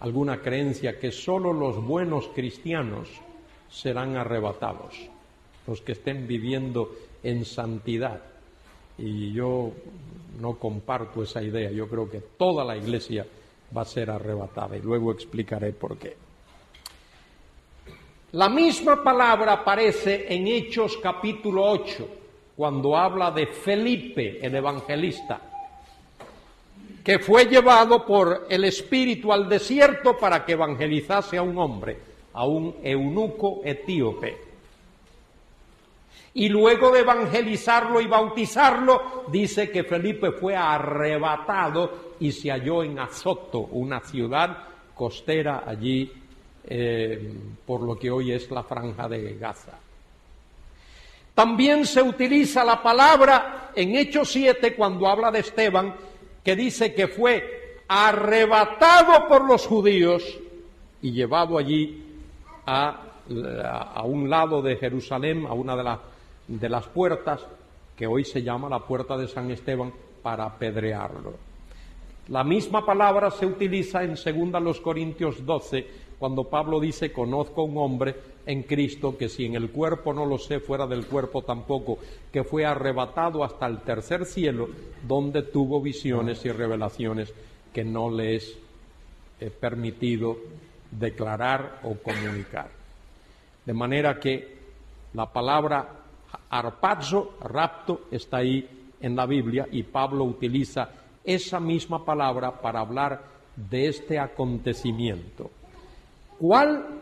alguna creencia que solo los buenos cristianos serán arrebatados, los que estén viviendo en santidad. Y yo no comparto esa idea, yo creo que toda la iglesia va a ser arrebatada y luego explicaré por qué. La misma palabra aparece en Hechos capítulo 8 cuando habla de Felipe, el evangelista, que fue llevado por el Espíritu al desierto para que evangelizase a un hombre, a un eunuco etíope. Y luego de evangelizarlo y bautizarlo, dice que Felipe fue arrebatado y se halló en Azoto, una ciudad costera allí, eh, por lo que hoy es la franja de Gaza. También se utiliza la palabra en Hechos 7 cuando habla de Esteban, que dice que fue arrebatado por los judíos y llevado allí a, a un lado de Jerusalén, a una de, de las puertas, que hoy se llama la puerta de San Esteban, para apedrearlo. La misma palabra se utiliza en 2 Corintios 12 cuando Pablo dice, conozco un hombre en Cristo que si en el cuerpo no lo sé, fuera del cuerpo tampoco, que fue arrebatado hasta el tercer cielo, donde tuvo visiones y revelaciones que no le es eh, permitido declarar o comunicar. De manera que la palabra arpazo, rapto, está ahí en la Biblia y Pablo utiliza esa misma palabra para hablar de este acontecimiento. ¿Cuál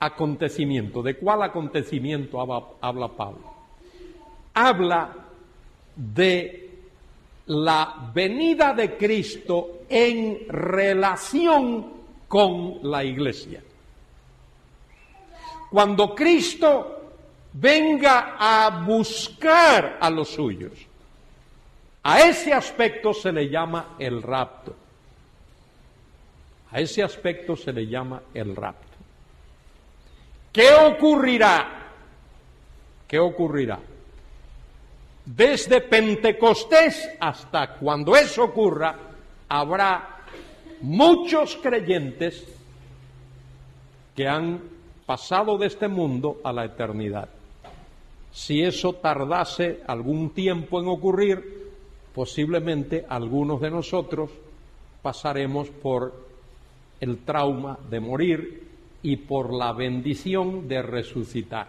acontecimiento? ¿De cuál acontecimiento habla, Pablo? Habla de la venida de Cristo en relación con la iglesia. Cuando Cristo venga a buscar a los suyos, a ese aspecto se le llama el rapto. A ese aspecto se le llama el rapto. ¿Qué ocurrirá? ¿Qué ocurrirá? Desde Pentecostés hasta cuando eso ocurra, habrá muchos creyentes que han pasado de este mundo a la eternidad. Si eso tardase algún tiempo en ocurrir, posiblemente algunos de nosotros pasaremos por el trauma de morir y por la bendición de resucitar,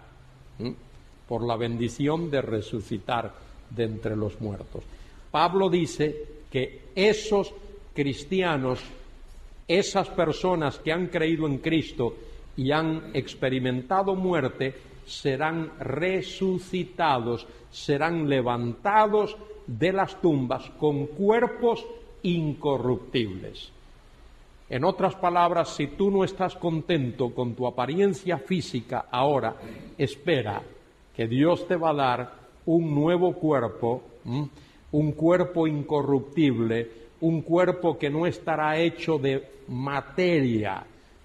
por la bendición de resucitar de entre los muertos. Pablo dice que esos cristianos, esas personas que han creído en Cristo y han experimentado muerte, serán resucitados, serán levantados de las tumbas con cuerpos incorruptibles. En otras palabras, si tú no estás contento con tu apariencia física ahora, espera que Dios te va a dar un nuevo cuerpo, un cuerpo incorruptible, un cuerpo que no estará hecho de materia,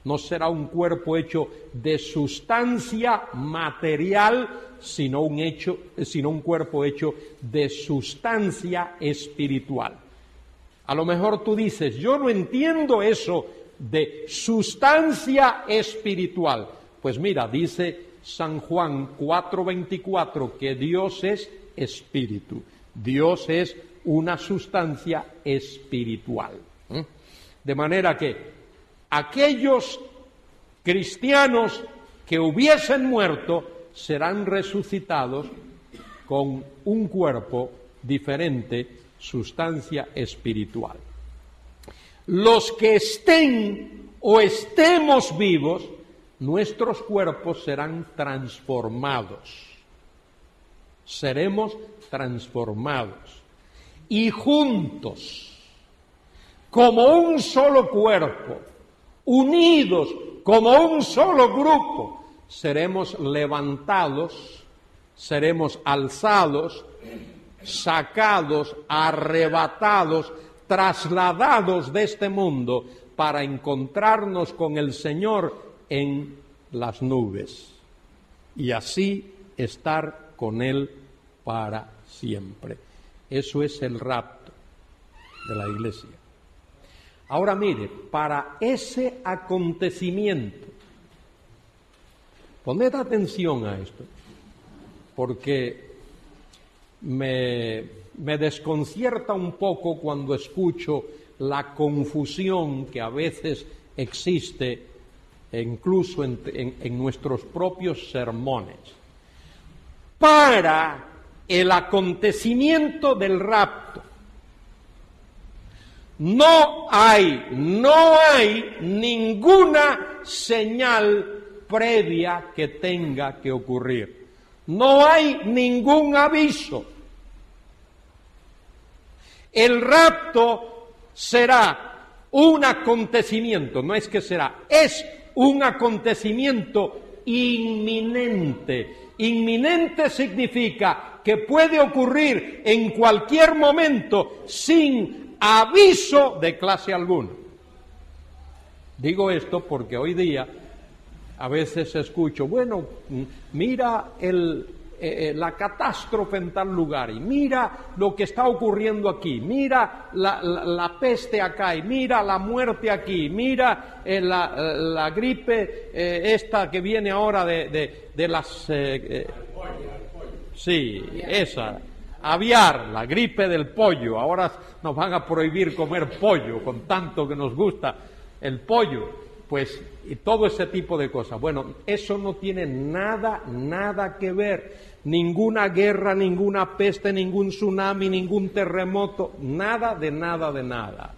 no será un cuerpo hecho de sustancia material, sino un, hecho, sino un cuerpo hecho de sustancia espiritual. A lo mejor tú dices, yo no entiendo eso de sustancia espiritual. Pues mira, dice San Juan 4:24 que Dios es espíritu. Dios es una sustancia espiritual. ¿eh? De manera que aquellos cristianos que hubiesen muerto serán resucitados con un cuerpo diferente, sustancia espiritual. Los que estén o estemos vivos, nuestros cuerpos serán transformados. Seremos transformados. Y juntos, como un solo cuerpo, unidos como un solo grupo, seremos levantados, seremos alzados, sacados, arrebatados, trasladados de este mundo para encontrarnos con el Señor en las nubes y así estar con Él para siempre. Eso es el rapto de la iglesia. Ahora mire, para ese acontecimiento, poned atención a esto, porque me, me desconcierta un poco cuando escucho la confusión que a veces existe incluso en, en, nuestros propios sermones. Para el acontecimiento del rapto, no hay, no hay ninguna señal previa que tenga que ocurrir. No hay ningún aviso. El rapto será un acontecimiento, no es que será, es un acontecimiento inminente. Inminente significa que puede ocurrir en cualquier momento sin aviso de clase alguna. Digo esto porque hoy día a veces escucho, bueno, mira el, eh, eh, la catástrofe en tal lugar y mira lo que está ocurriendo aquí, mira la, peste acá y mira la muerte aquí, mira eh, la, gripe esta que viene ahora de, de las... sí, esa, aviar, la gripe del pollo, ahora nos van a prohibir comer pollo con tanto que nos gusta el pollo, pues y todo ese tipo de cosas. Bueno, eso no tiene nada, nada que ver ninguna guerra, ninguna peste, ningún tsunami, ningún terremoto, nada de nada de nada.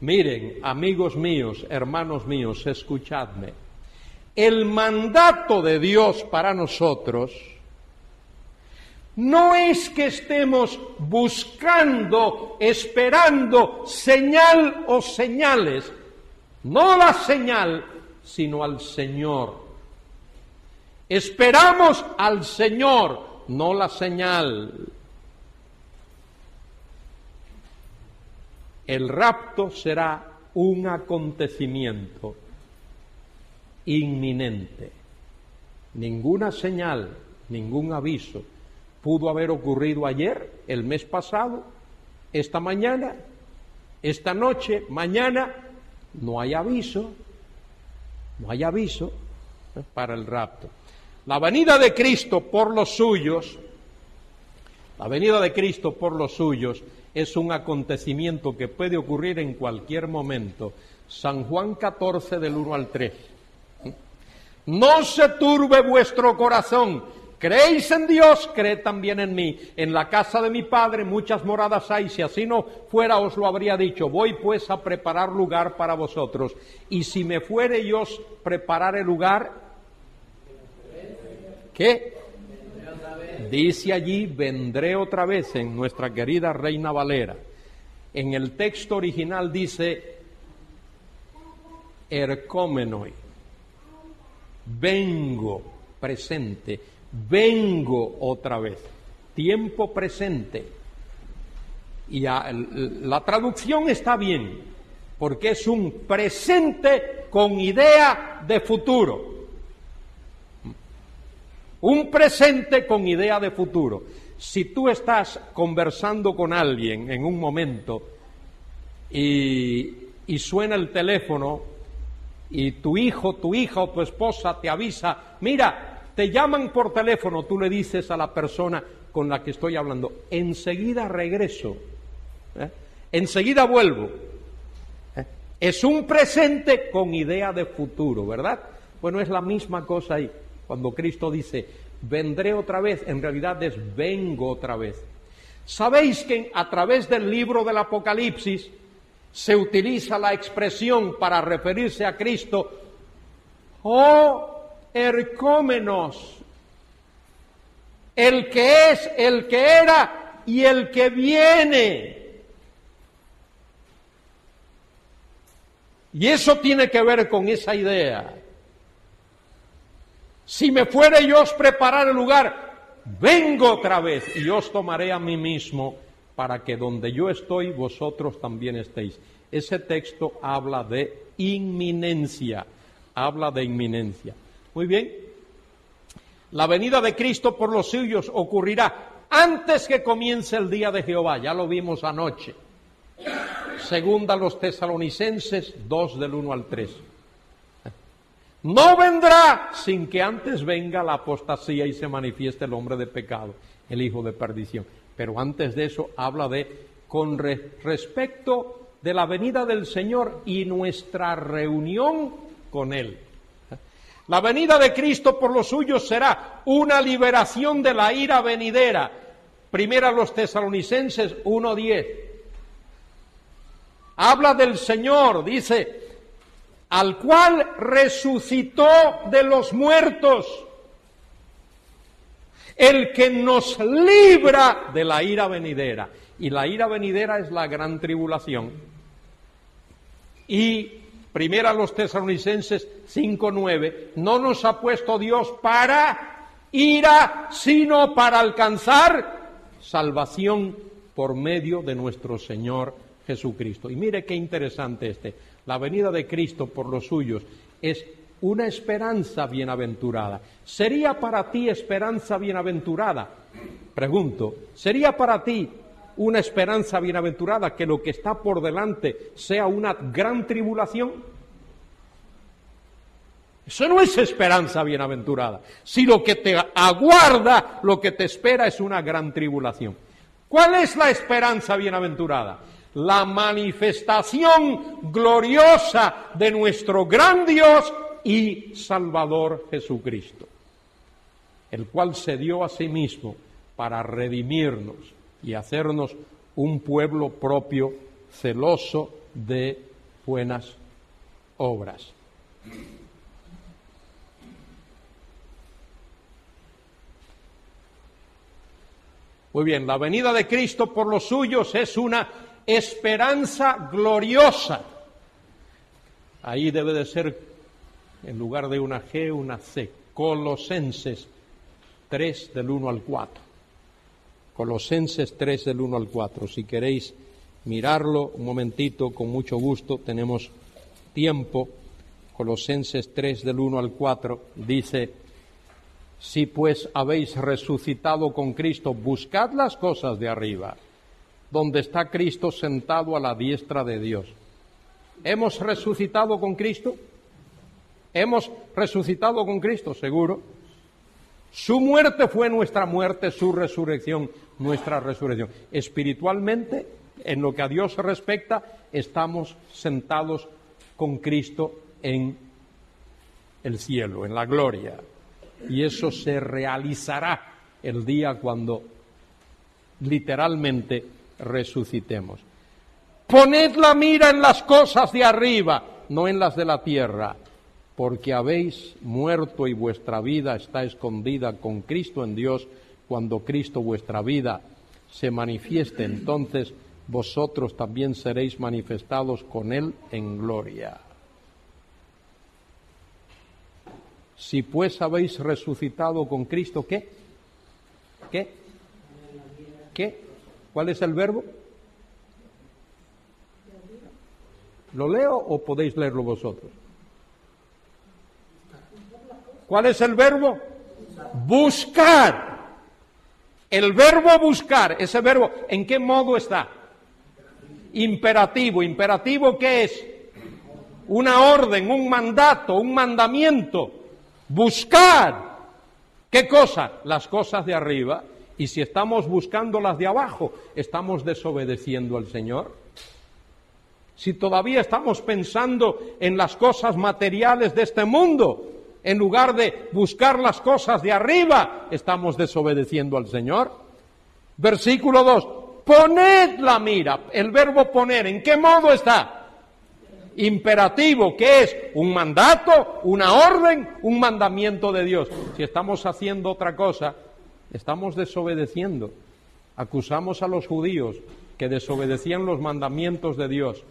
Miren, amigos míos, hermanos míos, escuchadme. El mandato de Dios para nosotros no es que estemos buscando, esperando señal o señales, no la señal, sino al Señor Esperamos al Señor, no la señal. El rapto será un acontecimiento inminente. Ninguna señal, ningún aviso pudo haber ocurrido ayer, el mes pasado, esta mañana, esta noche, mañana. No hay aviso, no hay aviso para el rapto. La venida de Cristo por los suyos, la venida de Cristo por los suyos es un acontecimiento que puede ocurrir en cualquier momento. San Juan 14 del 1 al 3. No se turbe vuestro corazón. Creéis en Dios, creed también en mí. En la casa de mi Padre muchas moradas hay. Si así no fuera, os lo habría dicho. Voy pues a preparar lugar para vosotros. Y si me fuere yo preparar el lugar, ¿Qué? Dice allí, vendré otra vez en nuestra querida Reina Valera. En el texto original dice, ercómenoi, vengo presente, vengo otra vez, tiempo presente. Y la traducción está bien, porque es un presente con idea de futuro. Un presente con idea de futuro. Si tú estás conversando con alguien en un momento y, suena el teléfono y tu hijo, tu hija o tu esposa te avisa, mira, te llaman por teléfono, tú le dices a la persona con la que estoy hablando, enseguida regreso, ¿eh? enseguida vuelvo. ¿eh? Es un presente con idea de futuro, ¿verdad? Bueno, es la misma cosa ahí. Cuando Cristo dice, vendré otra vez, en realidad es vengo otra vez. Sabéis que a través del libro del Apocalipsis se utiliza la expresión para referirse a Cristo, oh Ercómenos, el que es, el que era y el que viene. Y eso tiene que ver con esa idea. Si me fuere yo os preparar el lugar, vengo otra vez y os tomaré a mí mismo para que donde yo estoy vosotros también estéis. Ese texto habla de inminencia, habla de inminencia. Muy bien, la venida de Cristo por los suyos ocurrirá antes que comience el día de Jehová, ya lo vimos anoche. Segunda los tesalonicenses 2 del 1 al 3. No vendrá sin que antes venga la apostasía y se manifieste el hombre de pecado, el hijo de perdición. Pero antes de eso habla de con respecto de la venida del Señor y nuestra reunión con Él. La venida de Cristo por los suyos será una liberación de la ira venidera. Primera los tesalonicenses 1.10. Habla del Señor, dice, al cual resucitó de los muertos el que nos libra de la ira venidera. Y la ira venidera es la gran tribulación. Y primera los tesalonicenses 5.9, no nos ha puesto Dios para ira, sino para alcanzar salvación por medio de nuestro Señor Jesucristo. Y mire qué interesante este. La venida de Cristo por los suyos es una esperanza bienaventurada. ¿Sería para ti esperanza bienaventurada? Pregunto, ¿sería para ti una esperanza bienaventurada que lo que está por delante sea una gran tribulación? Eso no es esperanza bienaventurada. Si lo que te aguarda, lo que te espera es una gran tribulación. ¿Cuál es la esperanza bienaventurada? La manifestación gloriosa de nuestro gran Dios y Salvador Jesucristo, el cual se dio a sí mismo para redimirnos y hacernos un pueblo propio celoso de buenas obras. Muy bien, la venida de Cristo por los suyos es una esperanza gloriosa. Ahí debe de ser en lugar de una G, una C. Colosenses 3 del 1 al 4. Colosenses 3 del 1 al 4. Si queréis mirarlo un momentito, con mucho gusto, tenemos tiempo. Colosenses 3 del 1 al 4 dice, si pues habéis resucitado con Cristo, buscad las cosas de arriba, donde está Cristo sentado a la diestra de Dios. ¿Hemos resucitado con Cristo? Hemos resucitado con Cristo, seguro. Su muerte fue nuestra muerte, su resurrección, nuestra resurrección. Espiritualmente, en lo que a Dios respecta, estamos sentados con Cristo en el cielo, en la gloria. Y eso se realizará el día cuando literalmente resucitemos. Poned la mira en las cosas de arriba, no en las de la tierra porque habéis muerto y vuestra vida está escondida con Cristo en Dios, cuando Cristo vuestra vida se manifieste, entonces vosotros también seréis manifestados con Él en gloria. Si pues habéis resucitado con Cristo, ¿qué? ¿Qué? ¿Qué? ¿Cuál es el verbo? ¿Lo leo o podéis leerlo vosotros? ¿Cuál es el verbo? Buscar. El verbo buscar, ese verbo, ¿en qué modo está? Imperativo. ¿Imperativo qué es? una orden, un mandato, un mandamiento. Buscar. ¿Qué cosa? Las cosas de arriba. Y si estamos buscando las de abajo, estamos desobedeciendo al Señor. Si todavía estamos pensando en las cosas materiales de este mundo, en lugar de buscar las cosas de arriba, estamos desobedeciendo al Señor. Versículo 2. Poned la mira. El verbo poner, ¿en qué modo está? Imperativo, que es un mandato, una orden, un mandamiento de Dios. Si estamos haciendo otra cosa, estamos desobedeciendo. Acusamos a los judíos que desobedecían los mandamientos de Dios.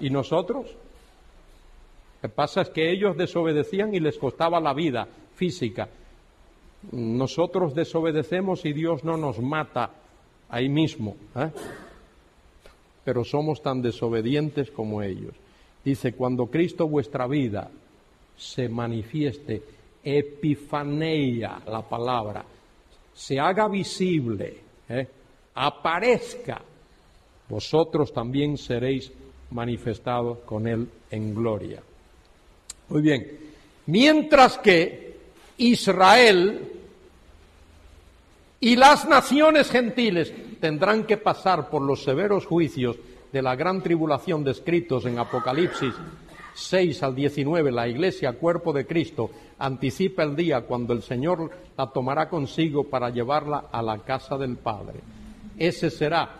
¿Y nosotros? Que pasa es que ellos desobedecían y les costaba la vida física. Nosotros desobedecemos y Dios no nos mata ahí mismo. ¿eh? Pero somos tan desobedientes como ellos. Dice, cuando Cristo vuestra vida se manifieste, epifaneia, la palabra, se haga visible, ¿eh? aparezca, vosotros también seréis manifestados con Él en gloria. Muy bien, mientras que Israel y las naciones gentiles tendrán que pasar por los severos juicios de la gran tribulación descritos en Apocalipsis 6 al 19, la iglesia, cuerpo de Cristo, anticipa el día cuando el Señor la tomará consigo para llevarla a la casa del Padre. Ese será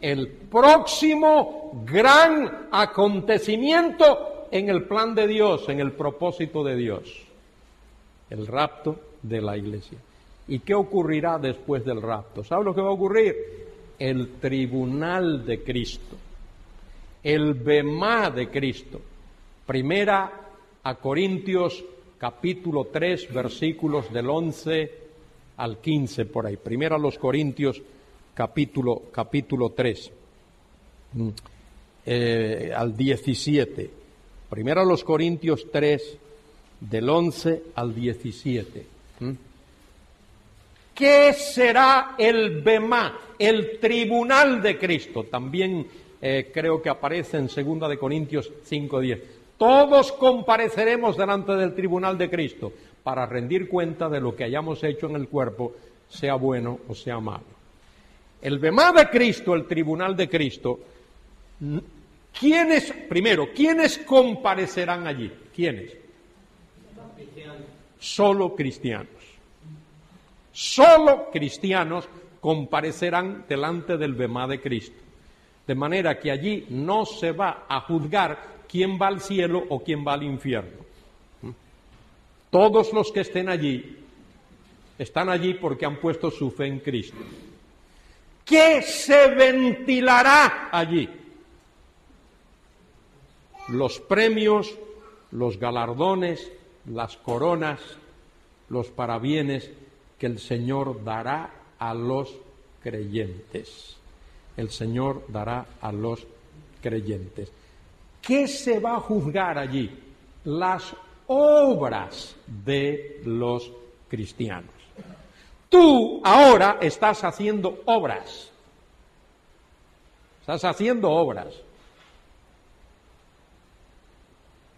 el próximo gran acontecimiento en el plan de Dios, en el propósito de Dios, el rapto de la iglesia. ¿Y qué ocurrirá después del rapto? ¿Sabe lo que va a ocurrir? El tribunal de Cristo, el bemá de Cristo Primera a Corintios capítulo 3 versículos del 11 al 15 por ahí. Primera a los Corintios capítulo, capítulo 3 mm, eh, al 17. Primera a los Corintios 3 del 11 al 17. Mm. ¿Qué será el Bemá, el tribunal de Cristo? También eh, creo que aparece en Segunda de Corintios 5.10. Todos compareceremos delante del tribunal de Cristo para rendir cuenta de lo que hayamos hecho en el cuerpo, sea bueno o sea malo. El Bemá de Cristo, el tribunal de Cristo, ¿quiénes, primero, quiénes comparecerán allí? ¿Quiénes? Solo cristianos. Solo cristianos comparecerán delante del Bemá de Cristo. De manera que allí no se va a juzgar quién va al cielo o quién va al infierno. Todos los que estén allí están allí porque han puesto su fe en Cristo. ¿Qué se ventilará allí? Los premios, los galardones, las coronas, los parabienes que el Señor dará a los creyentes. El Señor dará a los creyentes. ¿Qué se va a juzgar allí? Las obras de los cristianos. Tú ahora estás haciendo obras. Estás haciendo obras.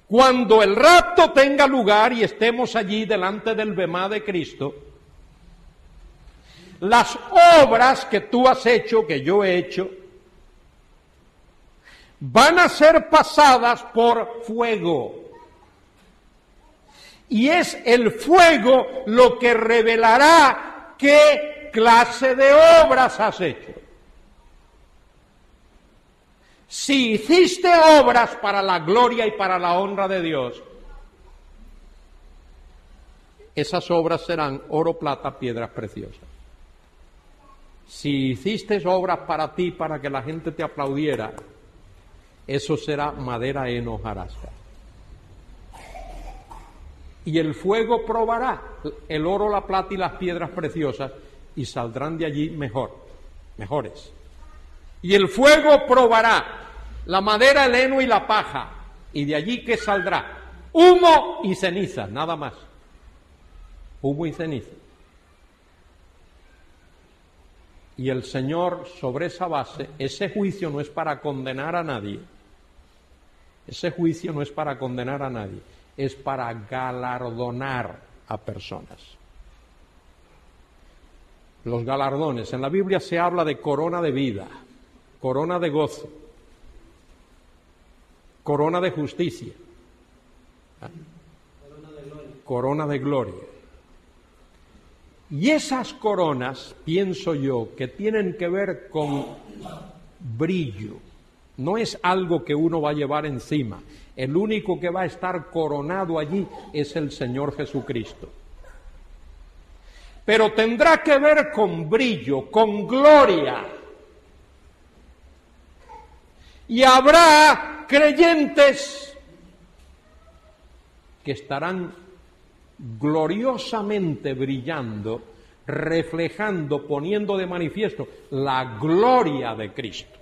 Cuando el rapto tenga lugar y estemos allí delante del Bemá de Cristo, las obras que tú has hecho, que yo he hecho, van a ser pasadas por fuego. Y es el fuego lo que revelará qué clase de obras has hecho. Si hiciste obras para la gloria y para la honra de Dios, esas obras serán oro, plata, piedras preciosas. Si hiciste obras para ti, para que la gente te aplaudiera, eso será madera en hojarasca. Y el fuego probará el oro, la plata y las piedras preciosas y saldrán de allí mejor, mejores. Y el fuego probará la madera, el heno y la paja. Y de allí que saldrá humo y ceniza, nada más. Humo y ceniza. Y el Señor, sobre esa base, ese juicio no es para condenar a nadie Ese juicio no es para condenar a nadie, es para galardonar a personas. Los galardones. En la Biblia se habla de corona de vida, corona de gozo, corona de justicia, Corona de gloria. corona de gloria. Y esas coronas, pienso yo, que tienen que ver con brillo, no es algo que uno va a llevar encima. El único que va a estar coronado allí es el Señor Jesucristo. Pero tendrá que ver con brillo, con gloria. Y habrá creyentes que estarán gloriosamente brillando, reflejando, poniendo de manifiesto la gloria de Cristo.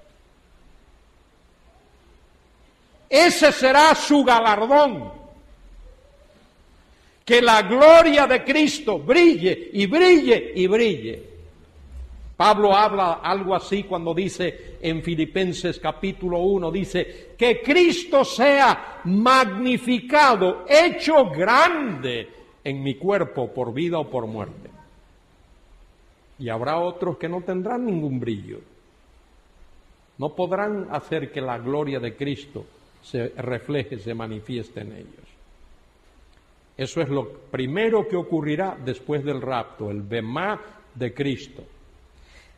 Ese será su galardón. Que la gloria de Cristo brille y brille y brille. Pablo habla algo así cuando dice en Filipenses capítulo 1, dice, que Cristo sea magnificado, hecho grande en mi cuerpo por vida o por muerte. Y habrá otros que no tendrán ningún brillo. No podrán hacer que la gloria de Cristo se refleje, se manifieste en ellos. Eso es lo primero que ocurrirá después del rapto, el Bemá de Cristo.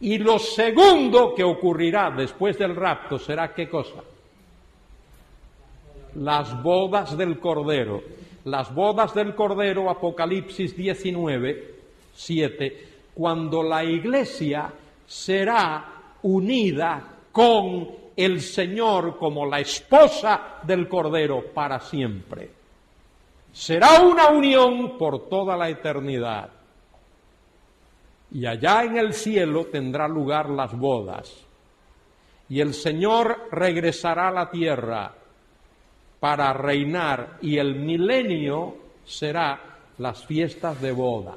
Y lo segundo que ocurrirá después del rapto será qué cosa? Las bodas del Cordero. Las bodas del Cordero, Apocalipsis 19, 7, cuando la iglesia será unida con el Señor como la esposa del Cordero para siempre. Será una unión por toda la eternidad. Y allá en el cielo tendrá lugar las bodas. Y el Señor regresará a la tierra para reinar y el milenio será las fiestas de boda.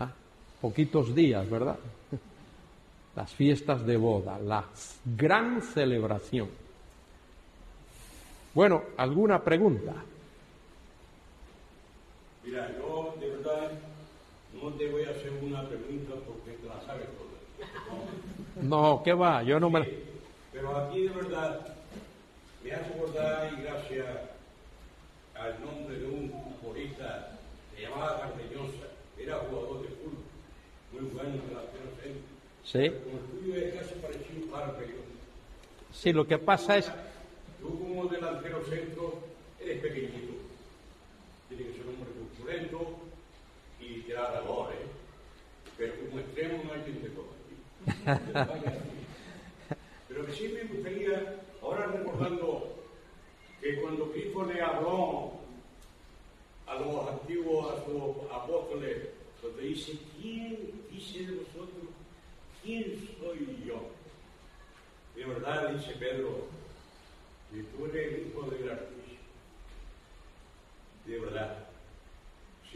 Ah, Poquitos días, ¿verdad? Las fiestas de boda, la gran celebración. Bueno, ¿alguna pregunta? Mira, no te voy a hacer una pregunta porque te la sabes toda. No, ¿qué va? Yo no me... la- Pero aquí de verdad me hace acordar y gracias al nombre de un futbolista que llamaba Cardeñosa, era jugador de fútbol, muy bueno delantero centro. Sí, Como el tuyo es casi parecido a Cardeñosa. sí, lo que pasa es... Tú como delantero centro eres pequeñito. Tiene que ser un hombre corpulento Pero como extremo no hay quien te toque. Pero sí me gustaría, ahora recordando que cuando Cristo le habló a los antiguos, a sus apóstoles, donde dice, ¿quién dice de vosotros? ¿Quién soy yo? De verdad, dice Pedro, que tú eres el hijo del Altísimo. De verdad.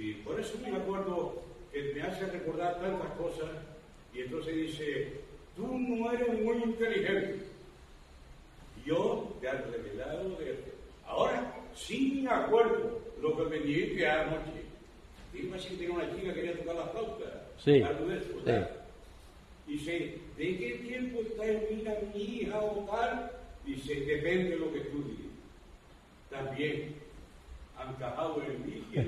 Sí, por eso me acuerdo que me hace recordar tantas cosas y entonces dice, tú no eres muy inteligente. Yo te he revelado de esto. Ahora sí me acuerdo lo que me dijiste anoche. Dime si tenía una chica que quería tocar la flauta. Sí, Algo de eso, sí. Dice, ¿de qué tiempo está en vida mi hija o tal? Dice, depende de lo que tú digas. También en mí. De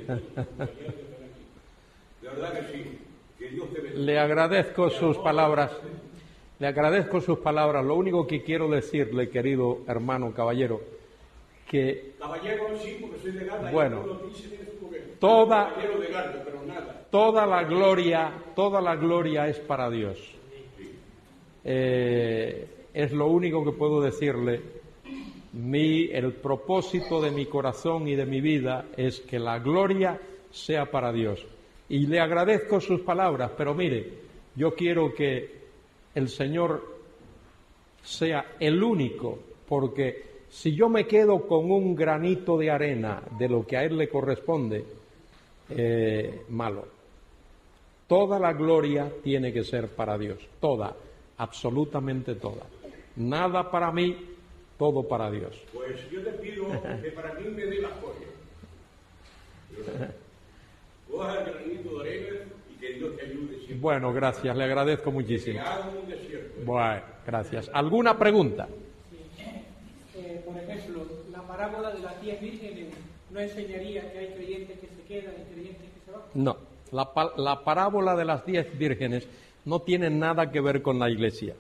verdad que sí. Que Dios te bendiga. Le agradezco sus palabras. Le agradezco sus palabras. Lo único que quiero decirle, querido hermano caballero, que Caballero sí, porque soy de Gata. Bueno. Toda- toda la gloria, toda la gloria es para Dios. Eh, es lo único que puedo decirle. Mi, el propósito de mi corazón y de mi vida es que la gloria sea para Dios. Y le agradezco sus palabras, pero mire, yo quiero que el Señor sea el único, porque si yo me quedo con un granito de arena de lo que a Él le corresponde, eh, malo. Toda la gloria tiene que ser para Dios, toda, absolutamente toda. Nada para mí, todo para Dios. Pues yo te pido que para mí me dé la joya. Coja el granito de arena y que Dios te ayude siempre. Bueno, gracias, le agradezco Que muchísimo. haga un desierto. Bueno, gracias. ¿Alguna pregunta? Eh, por ejemplo, la parábola de las diez vírgenes no enseñaría que hay creyentes que se quedan y creyentes que se van. No, la, la parábola de las diez vírgenes no tiene nada que ver con la iglesia,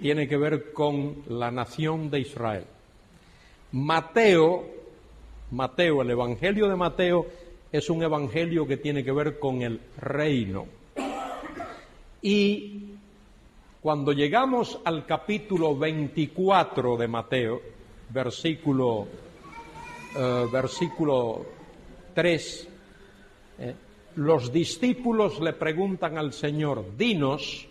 tiene que ver con la nación de Israel. Mateo, Mateo, el Evangelio de Mateo es un evangelio que tiene que ver con el reino. Y cuando llegamos al capítulo 24 de Mateo, versículo, eh, versículo 3, eh, los discípulos le preguntan al Señor, dinos,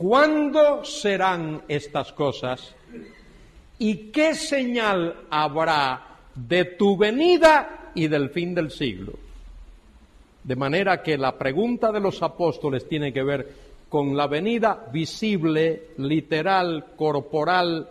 ¿cuándo serán estas cosas? ¿Y qué señal habrá de tu venida y del fin del siglo? De manera que la pregunta de los apóstoles tiene que ver con la venida visible, literal, corporal,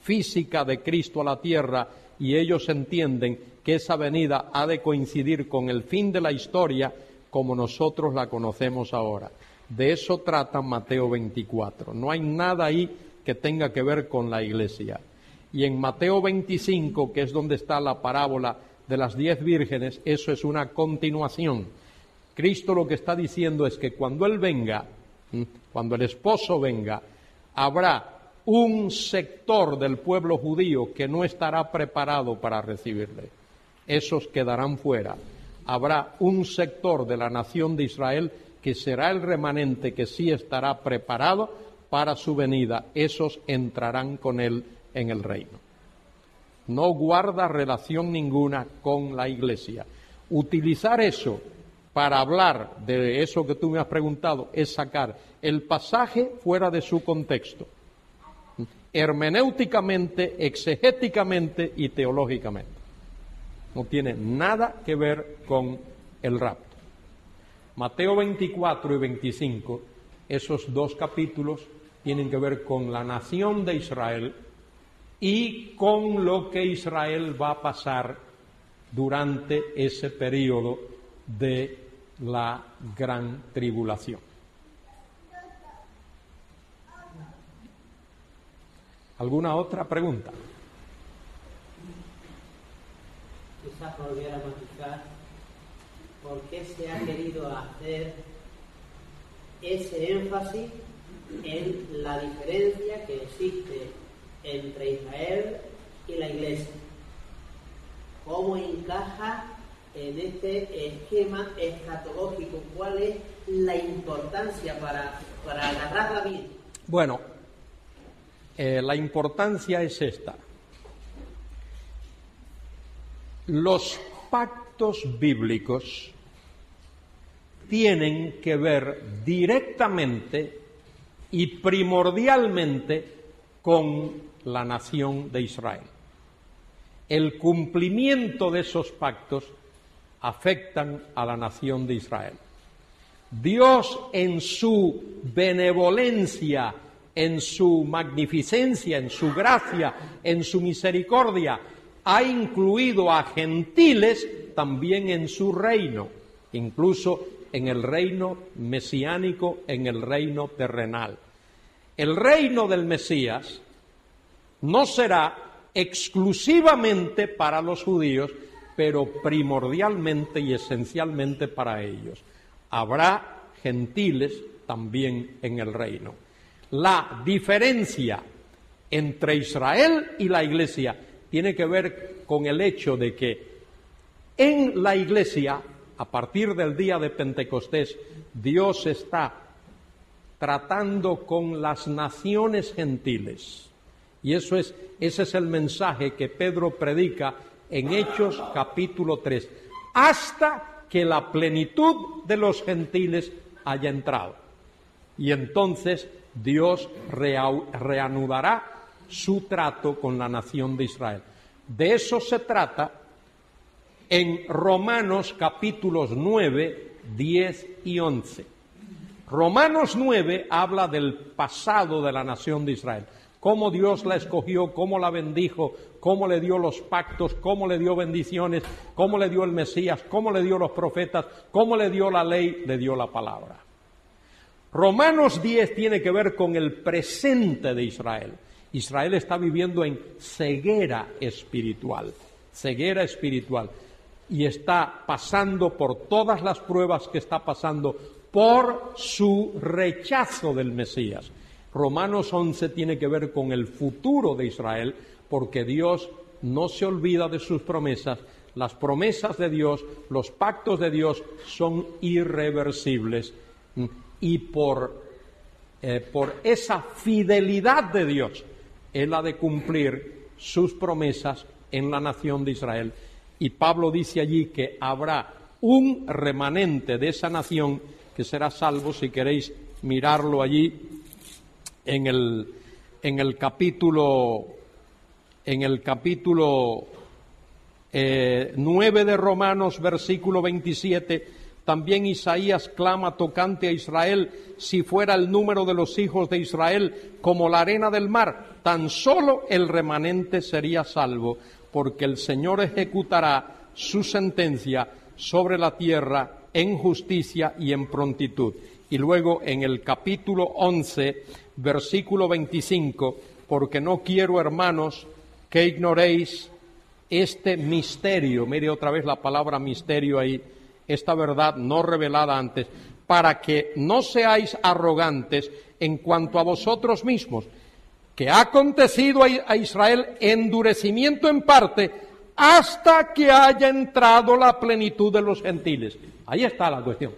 física de Cristo a la tierra y ellos entienden que esa venida ha de coincidir con el fin de la historia como nosotros la conocemos ahora. De eso trata Mateo 24. No hay nada ahí que tenga que ver con la iglesia. Y en Mateo 25, que es donde está la parábola de las diez vírgenes, eso es una continuación. Cristo lo que está diciendo es que cuando Él venga, cuando el esposo venga, habrá un sector del pueblo judío que no estará preparado para recibirle. Esos quedarán fuera. Habrá un sector de la nación de Israel que será el remanente que sí estará preparado para su venida. Esos entrarán con Él en el reino no guarda relación ninguna con la iglesia. Utilizar eso para hablar de eso que tú me has preguntado es sacar el pasaje fuera de su contexto, hermenéuticamente, exegéticamente y teológicamente. No tiene nada que ver con el rapto. Mateo 24 y 25, esos dos capítulos tienen que ver con la nación de Israel y con lo que Israel va a pasar durante ese periodo de la gran tribulación. ¿Alguna otra pregunta? Quizás por qué se ha querido hacer ese énfasis en la diferencia que existe entre Israel y la Iglesia. ¿Cómo encaja en este esquema escatológico? ¿Cuál es la importancia para, para agarrarla bien? Bueno, eh, la importancia es esta. Los pactos bíblicos tienen que ver directamente y primordialmente con la nación de Israel. El cumplimiento de esos pactos afectan a la nación de Israel. Dios en su benevolencia, en su magnificencia, en su gracia, en su misericordia, ha incluido a gentiles también en su reino, incluso en el reino mesiánico, en el reino terrenal. El reino del Mesías no será exclusivamente para los judíos, pero primordialmente y esencialmente para ellos. Habrá gentiles también en el reino. La diferencia entre Israel y la iglesia tiene que ver con el hecho de que en la iglesia, a partir del día de Pentecostés, Dios está tratando con las naciones gentiles. Y eso es, ese es el mensaje que Pedro predica en Hechos capítulo 3, hasta que la plenitud de los gentiles haya entrado. Y entonces Dios rea- reanudará su trato con la nación de Israel. De eso se trata en Romanos capítulos 9, 10 y 11. Romanos 9 habla del pasado de la nación de Israel. cómo Dios la escogió, cómo la bendijo, cómo le dio los pactos, cómo le dio bendiciones, cómo le dio el Mesías, cómo le dio los profetas, cómo le dio la ley, le dio la palabra. Romanos 10 tiene que ver con el presente de Israel. Israel está viviendo en ceguera espiritual, ceguera espiritual, y está pasando por todas las pruebas que está pasando por su rechazo del Mesías. Romanos 11 tiene que ver con el futuro de Israel, porque Dios no se olvida de sus promesas. Las promesas de Dios, los pactos de Dios son irreversibles. Y por, eh, por esa fidelidad de Dios, Él ha de cumplir sus promesas en la nación de Israel. Y Pablo dice allí que habrá un remanente de esa nación que será salvo, si queréis mirarlo allí en el, en el capítulo, en el capítulo eh, 9 de Romanos, versículo 27, también Isaías clama tocante a Israel, si fuera el número de los hijos de Israel como la arena del mar, tan solo el remanente sería salvo, porque el Señor ejecutará su sentencia sobre la tierra en justicia y en prontitud. Y luego en el capítulo 11 versículo 25, porque no quiero, hermanos, que ignoréis este misterio, mire otra vez la palabra misterio ahí, esta verdad no revelada antes, para que no seáis arrogantes en cuanto a vosotros mismos, que ha acontecido a Israel endurecimiento en parte hasta que haya entrado la plenitud de los gentiles. Ahí está la cuestión.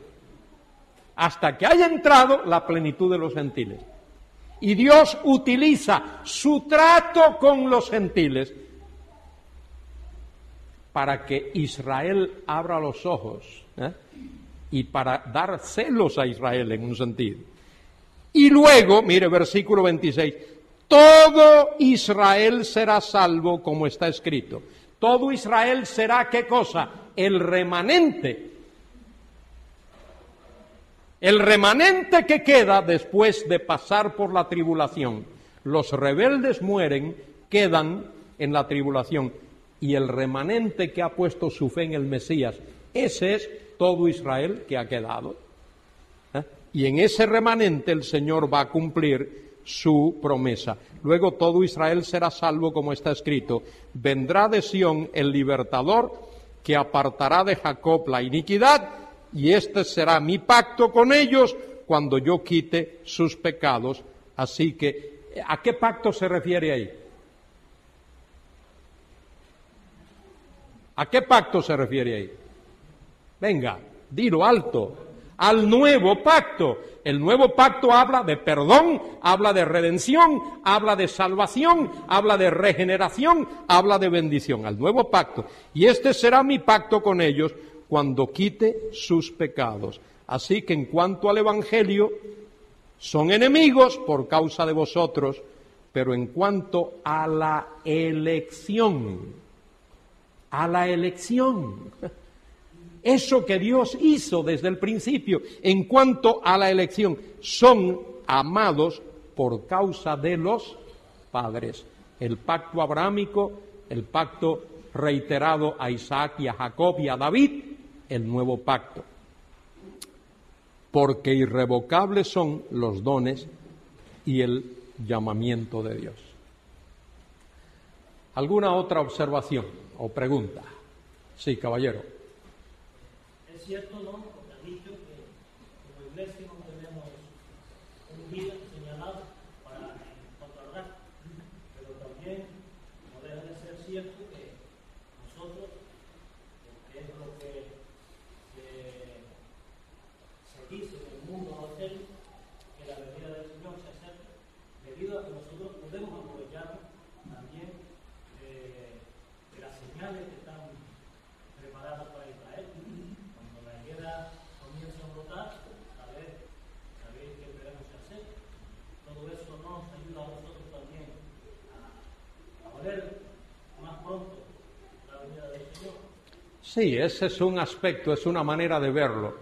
Hasta que haya entrado la plenitud de los gentiles. Y Dios utiliza su trato con los gentiles para que Israel abra los ojos ¿eh? y para dar celos a Israel en un sentido. Y luego, mire versículo 26, todo Israel será salvo como está escrito. Todo Israel será qué cosa? El remanente el remanente que queda después de pasar por la tribulación. Los rebeldes mueren, quedan en la tribulación. Y el remanente que ha puesto su fe en el Mesías, ese es todo Israel que ha quedado. ¿Eh? Y en ese remanente el Señor va a cumplir su promesa. Luego todo Israel será salvo, como está escrito. Vendrá de Sión el libertador que apartará de Jacob la iniquidad y este será mi pacto con ellos cuando yo quite sus pecados. Así que, ¿a qué pacto se refiere ahí? ¿A qué pacto se refiere ahí? Venga, dilo alto. Al nuevo pacto. El nuevo pacto habla de perdón, habla de redención, habla de salvación, habla de regeneración, habla de bendición. Al nuevo pacto. Y este será mi pacto con ellos cuando quite sus pecados. Así que en cuanto al Evangelio, son enemigos por causa de vosotros, pero en cuanto a la elección, a la elección, eso que Dios hizo desde el principio, en cuanto a la elección, son amados por causa de los padres. El pacto abrámico, el pacto reiterado a Isaac y a Jacob y a David, el nuevo pacto, porque irrevocables son los dones y el llamamiento de Dios. ¿Alguna otra observación o pregunta? Sí, caballero. Cierto, ¿no? Porque ha dicho que como iglesia no tenemos un día señalado para controlar, pero también no deja de ser cierto que nosotros, que es lo que dice en el mundo hacer que la venida del Señor se acerca, debido a que nosotros podemos aprovechar también de, las señales que están preparadas para Israel. Cuando la guerra comienza a brotar, saber, saber qué debemos hacer. Todo eso nos ayuda a nosotros también a, a ver más pronto la venida del Señor. Sí, ese es un aspecto, es una manera de verlo.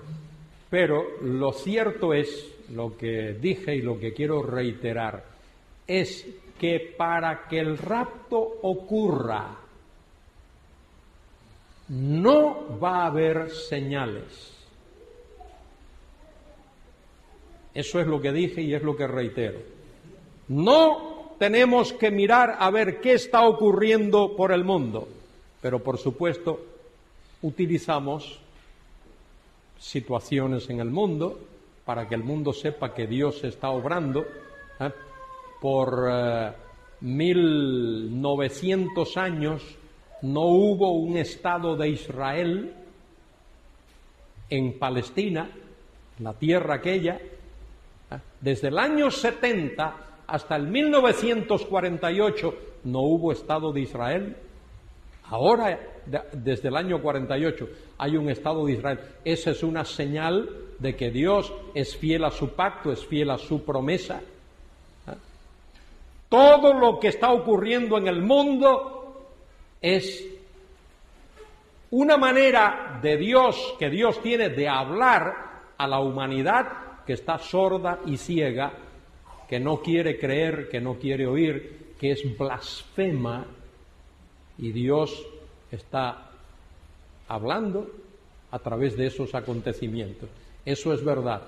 Pero lo cierto es, lo que dije y lo que quiero reiterar, es que para que el rapto ocurra no va a haber señales. Eso es lo que dije y es lo que reitero. No tenemos que mirar a ver qué está ocurriendo por el mundo, pero por supuesto utilizamos situaciones en el mundo para que el mundo sepa que Dios está obrando. ¿eh? Por eh, mil novecientos años no hubo un Estado de Israel en Palestina, la tierra aquella, ¿eh? desde el año 70 hasta el 1948 no hubo Estado de Israel. Ahora, desde el año 48, hay un Estado de Israel. Esa es una señal de que Dios es fiel a su pacto, es fiel a su promesa. ¿eh? Todo lo que está ocurriendo en el mundo es una manera de Dios que Dios tiene de hablar a la humanidad que está sorda y ciega, que no quiere creer, que no quiere oír, que es blasfema y Dios está hablando a través de esos acontecimientos. Eso es verdad.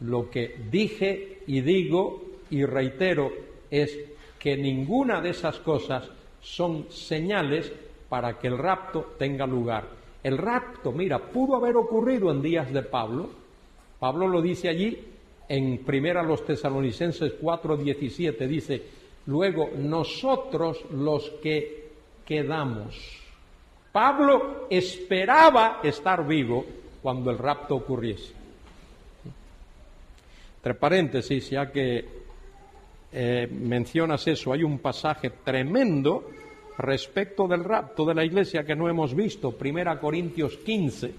Lo que dije y digo y reitero es que ninguna de esas cosas son señales para que el rapto tenga lugar. El rapto, mira, pudo haber ocurrido en días de Pablo. Pablo lo dice allí en Primera los Tesalonicenses 4:17 dice, "Luego nosotros los que quedamos." Pablo esperaba estar vivo cuando el rapto ocurriese. Entre paréntesis, ya que eh, mencionas eso, hay un pasaje tremendo respecto del rapto de la iglesia que no hemos visto, Primera Corintios 15,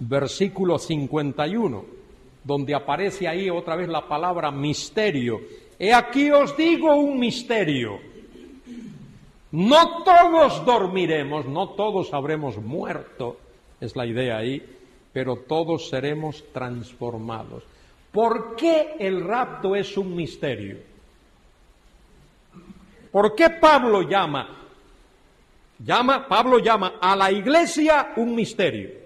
versículo 51, donde aparece ahí otra vez la palabra misterio. He aquí os digo un misterio. No todos dormiremos, no todos habremos muerto, es la idea ahí, pero todos seremos transformados. ¿Por qué el rapto es un misterio? ¿Por qué Pablo llama, llama, Pablo llama a la iglesia un misterio?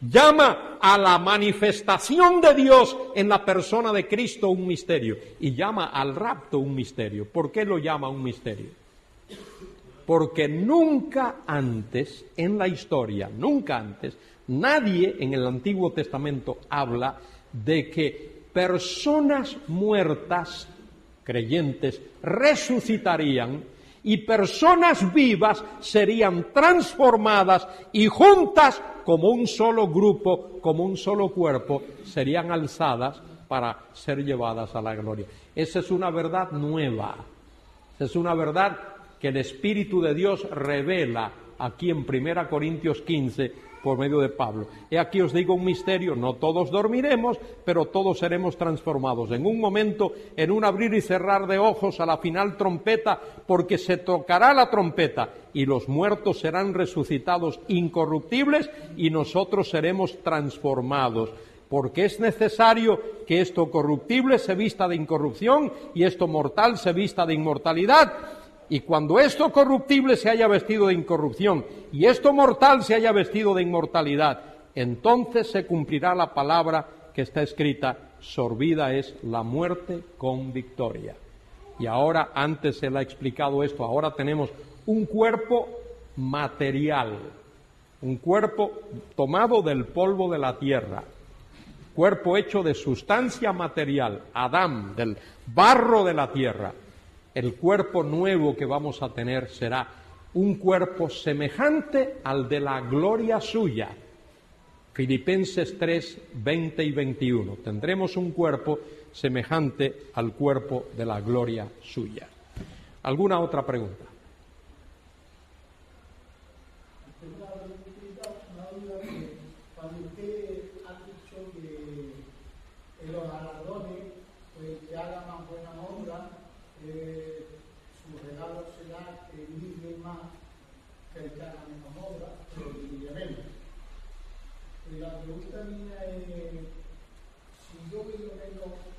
Llama a la manifestación de Dios en la persona de Cristo un misterio y llama al rapto un misterio. ¿Por qué lo llama un misterio? Porque nunca antes en la historia, nunca antes, Nadie en el Antiguo Testamento habla de que personas muertas, creyentes, resucitarían y personas vivas serían transformadas y juntas como un solo grupo, como un solo cuerpo, serían alzadas para ser llevadas a la gloria. Esa es una verdad nueva. Esa es una verdad que el Espíritu de Dios revela aquí en 1 Corintios 15 por medio de Pablo. He aquí os digo un misterio, no todos dormiremos, pero todos seremos transformados. En un momento, en un abrir y cerrar de ojos a la final trompeta, porque se tocará la trompeta y los muertos serán resucitados incorruptibles y nosotros seremos transformados porque es necesario que esto corruptible se vista de incorrupción y esto mortal se vista de inmortalidad. Y cuando esto corruptible se haya vestido de incorrupción y esto mortal se haya vestido de inmortalidad, entonces se cumplirá la palabra que está escrita, sorbida es la muerte con victoria. Y ahora, antes se le ha explicado esto, ahora tenemos un cuerpo material, un cuerpo tomado del polvo de la tierra, cuerpo hecho de sustancia material, Adán, del barro de la tierra el cuerpo nuevo que vamos a tener será un cuerpo semejante al de la gloria suya. Filipenses 3, 20 y 21. Tendremos un cuerpo semejante al cuerpo de la gloria suya. ¿Alguna otra pregunta? la pregunta mía es, si yo por lo menos el que le haga más buena obra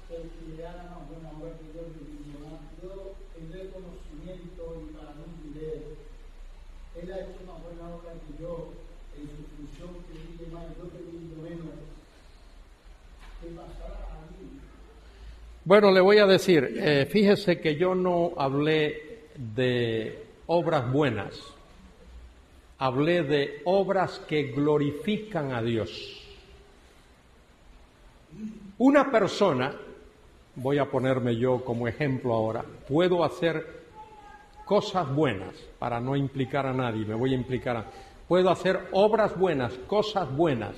Bueno, le voy a decir, eh, fíjese que yo no hablé de obras buenas, hablé de obras que glorifican a Dios. Una persona, voy a ponerme yo como ejemplo ahora, puedo hacer cosas buenas para no implicar a nadie, me voy a implicar a... Puedo hacer obras buenas, cosas buenas,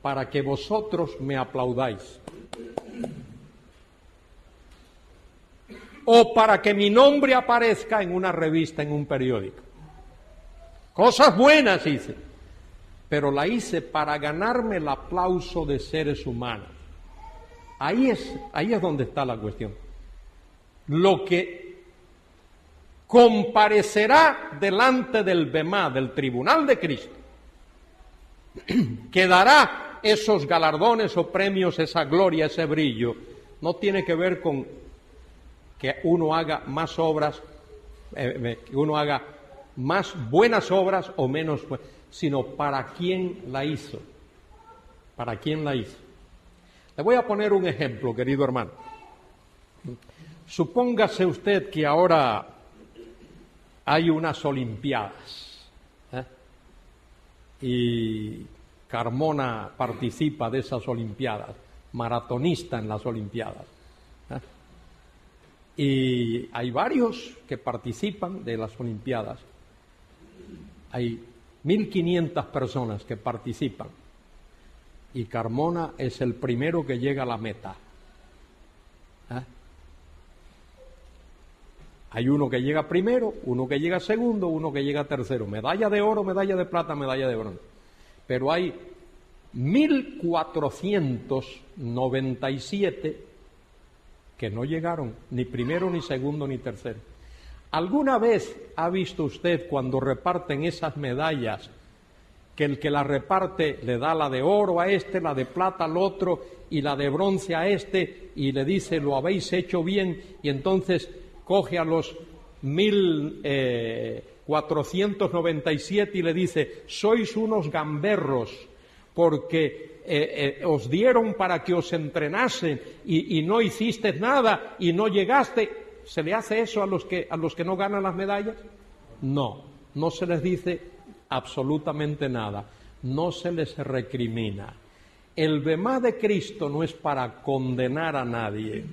para que vosotros me aplaudáis. O para que mi nombre aparezca en una revista, en un periódico. Cosas buenas hice, pero la hice para ganarme el aplauso de seres humanos. Ahí es, ahí es donde está la cuestión. Lo que comparecerá delante del BEMA, del Tribunal de Cristo, que dará esos galardones o premios, esa gloria, ese brillo, no tiene que ver con que uno haga más obras, eh, que uno haga más buenas obras o menos, sino para quién la hizo, para quién la hizo. Le voy a poner un ejemplo, querido hermano. Supóngase usted que ahora hay unas Olimpiadas ¿eh? y Carmona participa de esas Olimpiadas, maratonista en las Olimpiadas. ¿eh? Y hay varios que participan de las Olimpiadas. Hay 1.500 personas que participan y Carmona es el primero que llega a la meta. ¿Eh? Hay uno que llega primero, uno que llega segundo, uno que llega tercero. Medalla de oro, medalla de plata, medalla de bronce. Pero hay 1497 que no llegaron ni primero, ni segundo, ni tercero. ¿Alguna vez ha visto usted cuando reparten esas medallas que el que la reparte le da la de oro a este, la de plata al otro y la de bronce a este y le dice lo habéis hecho bien y entonces coge a los mil eh, y le dice sois unos gamberros porque eh, eh, os dieron para que os entrenasen y, y no hiciste nada y no llegaste. ¿Se le hace eso a los que a los que no ganan las medallas? No, no se les dice absolutamente nada. No se les recrimina. El bemá de Cristo no es para condenar a nadie,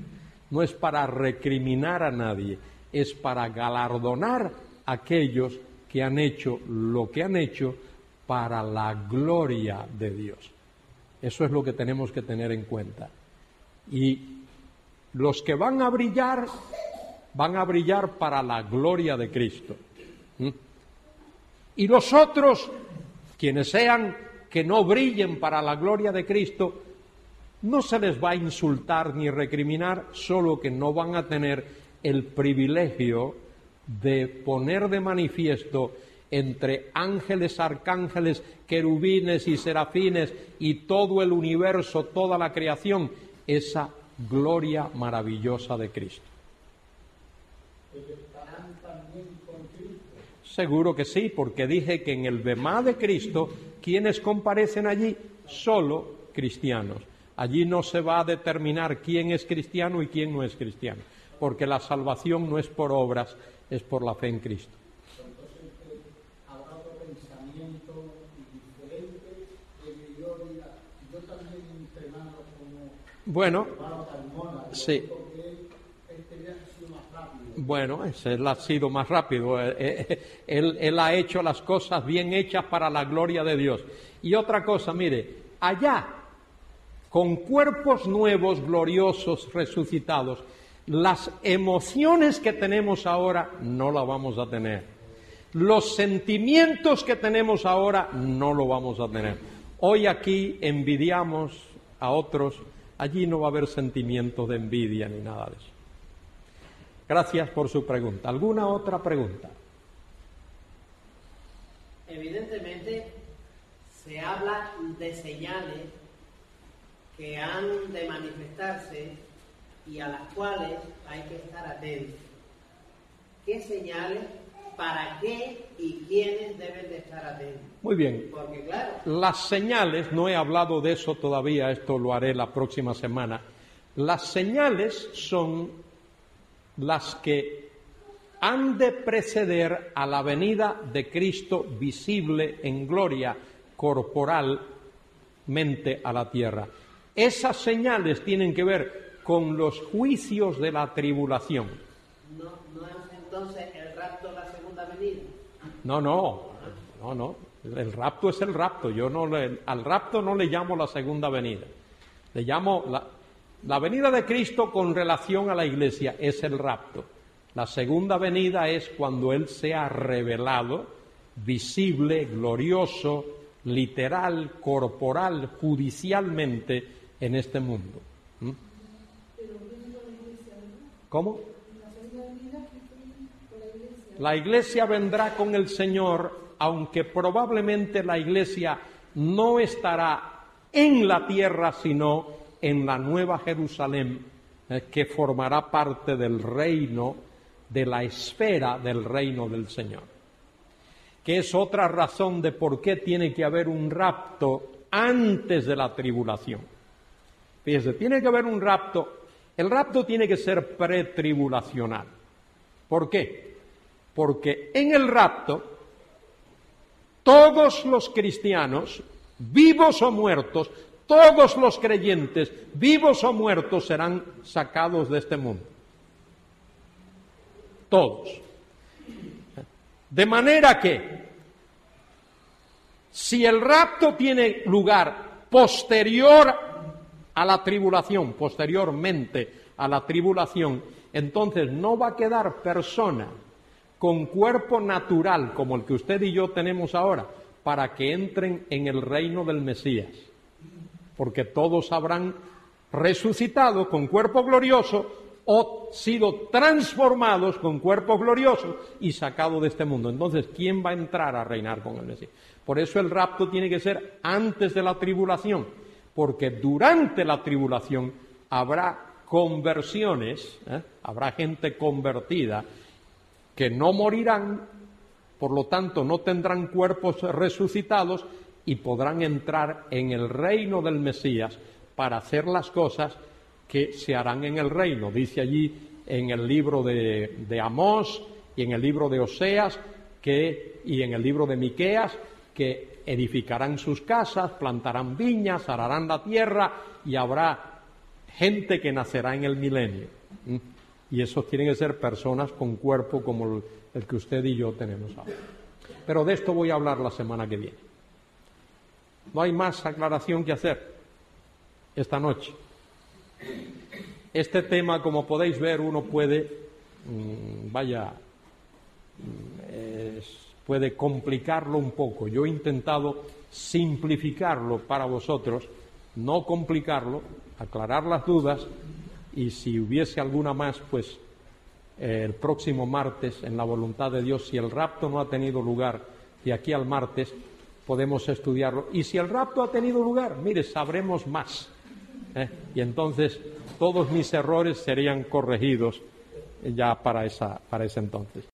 no es para recriminar a nadie, es para galardonar a aquellos que han hecho lo que han hecho para la gloria de Dios. Eso es lo que tenemos que tener en cuenta. Y los que van a brillar, van a brillar para la gloria de Cristo. Y los otros, quienes sean que no brillen para la gloria de Cristo, no se les va a insultar ni recriminar, solo que no van a tener el privilegio de poner de manifiesto entre ángeles, arcángeles, querubines y serafines y todo el universo, toda la creación, esa gloria maravillosa de Cristo. Seguro que sí, porque dije que en el Bemá de Cristo, quienes comparecen allí? Solo cristianos. Allí no se va a determinar quién es cristiano y quién no es cristiano, porque la salvación no es por obras, es por la fe en Cristo. Bueno, sí. Bueno, él ha sido más rápido. Eh, eh, él, ha hecho las cosas bien hechas para la gloria de Dios. Y otra cosa, mire, allá, con cuerpos nuevos, gloriosos, resucitados, las emociones que tenemos ahora no las vamos a tener. Los sentimientos que tenemos ahora no lo vamos a tener. Hoy aquí envidiamos a otros, allí no va a haber sentimientos de envidia ni nada de eso. Gracias por su pregunta. ¿Alguna otra pregunta? Evidentemente se habla de señales que han de manifestarse y a las cuales hay que estar atentos. ¿Qué señales, para qué y quiénes deben de estar atentos? Muy bien. Porque claro, Las señales, no he hablado de eso todavía, esto lo haré la próxima semana. Las señales son las que han de preceder a la venida de Cristo visible en gloria corporalmente a la tierra. Esas señales tienen que ver con los juicios de la tribulación. no, no es entonces el rapto la segunda venida. No, no, no, no. El rapto es el rapto. Yo no le- al rapto no le llamo la segunda venida. Le llamo la, la venida de Cristo con relación a la iglesia es el rapto. La segunda venida es cuando Él sea revelado, visible, glorioso, literal, corporal, judicialmente en este mundo. ¿Mm? ¿Cómo? La iglesia vendrá con el Señor, aunque probablemente la iglesia no estará en la tierra, sino en la nueva Jerusalén, eh, que formará parte del reino, de la esfera del reino del Señor. Que es otra razón de por qué tiene que haber un rapto antes de la tribulación. Fíjese, tiene que haber un rapto. El rapto tiene que ser pretribulacional. ¿Por qué? Porque en el rapto todos los cristianos, vivos o muertos, todos los creyentes, vivos o muertos, serán sacados de este mundo. Todos. De manera que, si el rapto tiene lugar posterior a la tribulación, posteriormente a la tribulación, entonces no va a quedar persona con cuerpo natural como el que usted y yo tenemos ahora para que entren en el reino del Mesías. Porque todos habrán resucitado con cuerpo glorioso o sido transformados con cuerpo glorioso y sacado de este mundo. Entonces, ¿quién va a entrar a reinar con el Mesías? Por eso el rapto tiene que ser antes de la tribulación, porque durante la tribulación habrá conversiones, ¿eh? habrá gente convertida que no morirán, por lo tanto no tendrán cuerpos resucitados y podrán entrar en el reino del Mesías para hacer las cosas que se harán en el reino. Dice allí en el libro de, de Amós y en el libro de Oseas y en el libro de Miqueas que edificarán sus casas, plantarán viñas, ararán la tierra y habrá gente que nacerá en el milenio. ¿Mm? Y esos tienen que ser personas con cuerpo como el, el que usted y yo tenemos ahora. Pero de esto voy a hablar la semana que viene. No hay más aclaración que hacer esta noche. Este tema, como podéis ver, uno puede, mm, vaya, mm, puede complicarlo un poco. Yo he intentado simplificarlo para vosotros, no complicarlo, aclarar las dudas y si hubiese alguna más, pues eh, el próximo martes, en la voluntad de Dios, si el rapto no ha tenido lugar de aquí al martes, podemos estudiarlo. Y si el rapto ha tenido lugar, mire, sabremos más. ¿eh? Y entonces todos mis errores serían corregidos ya para, esa, para ese entonces.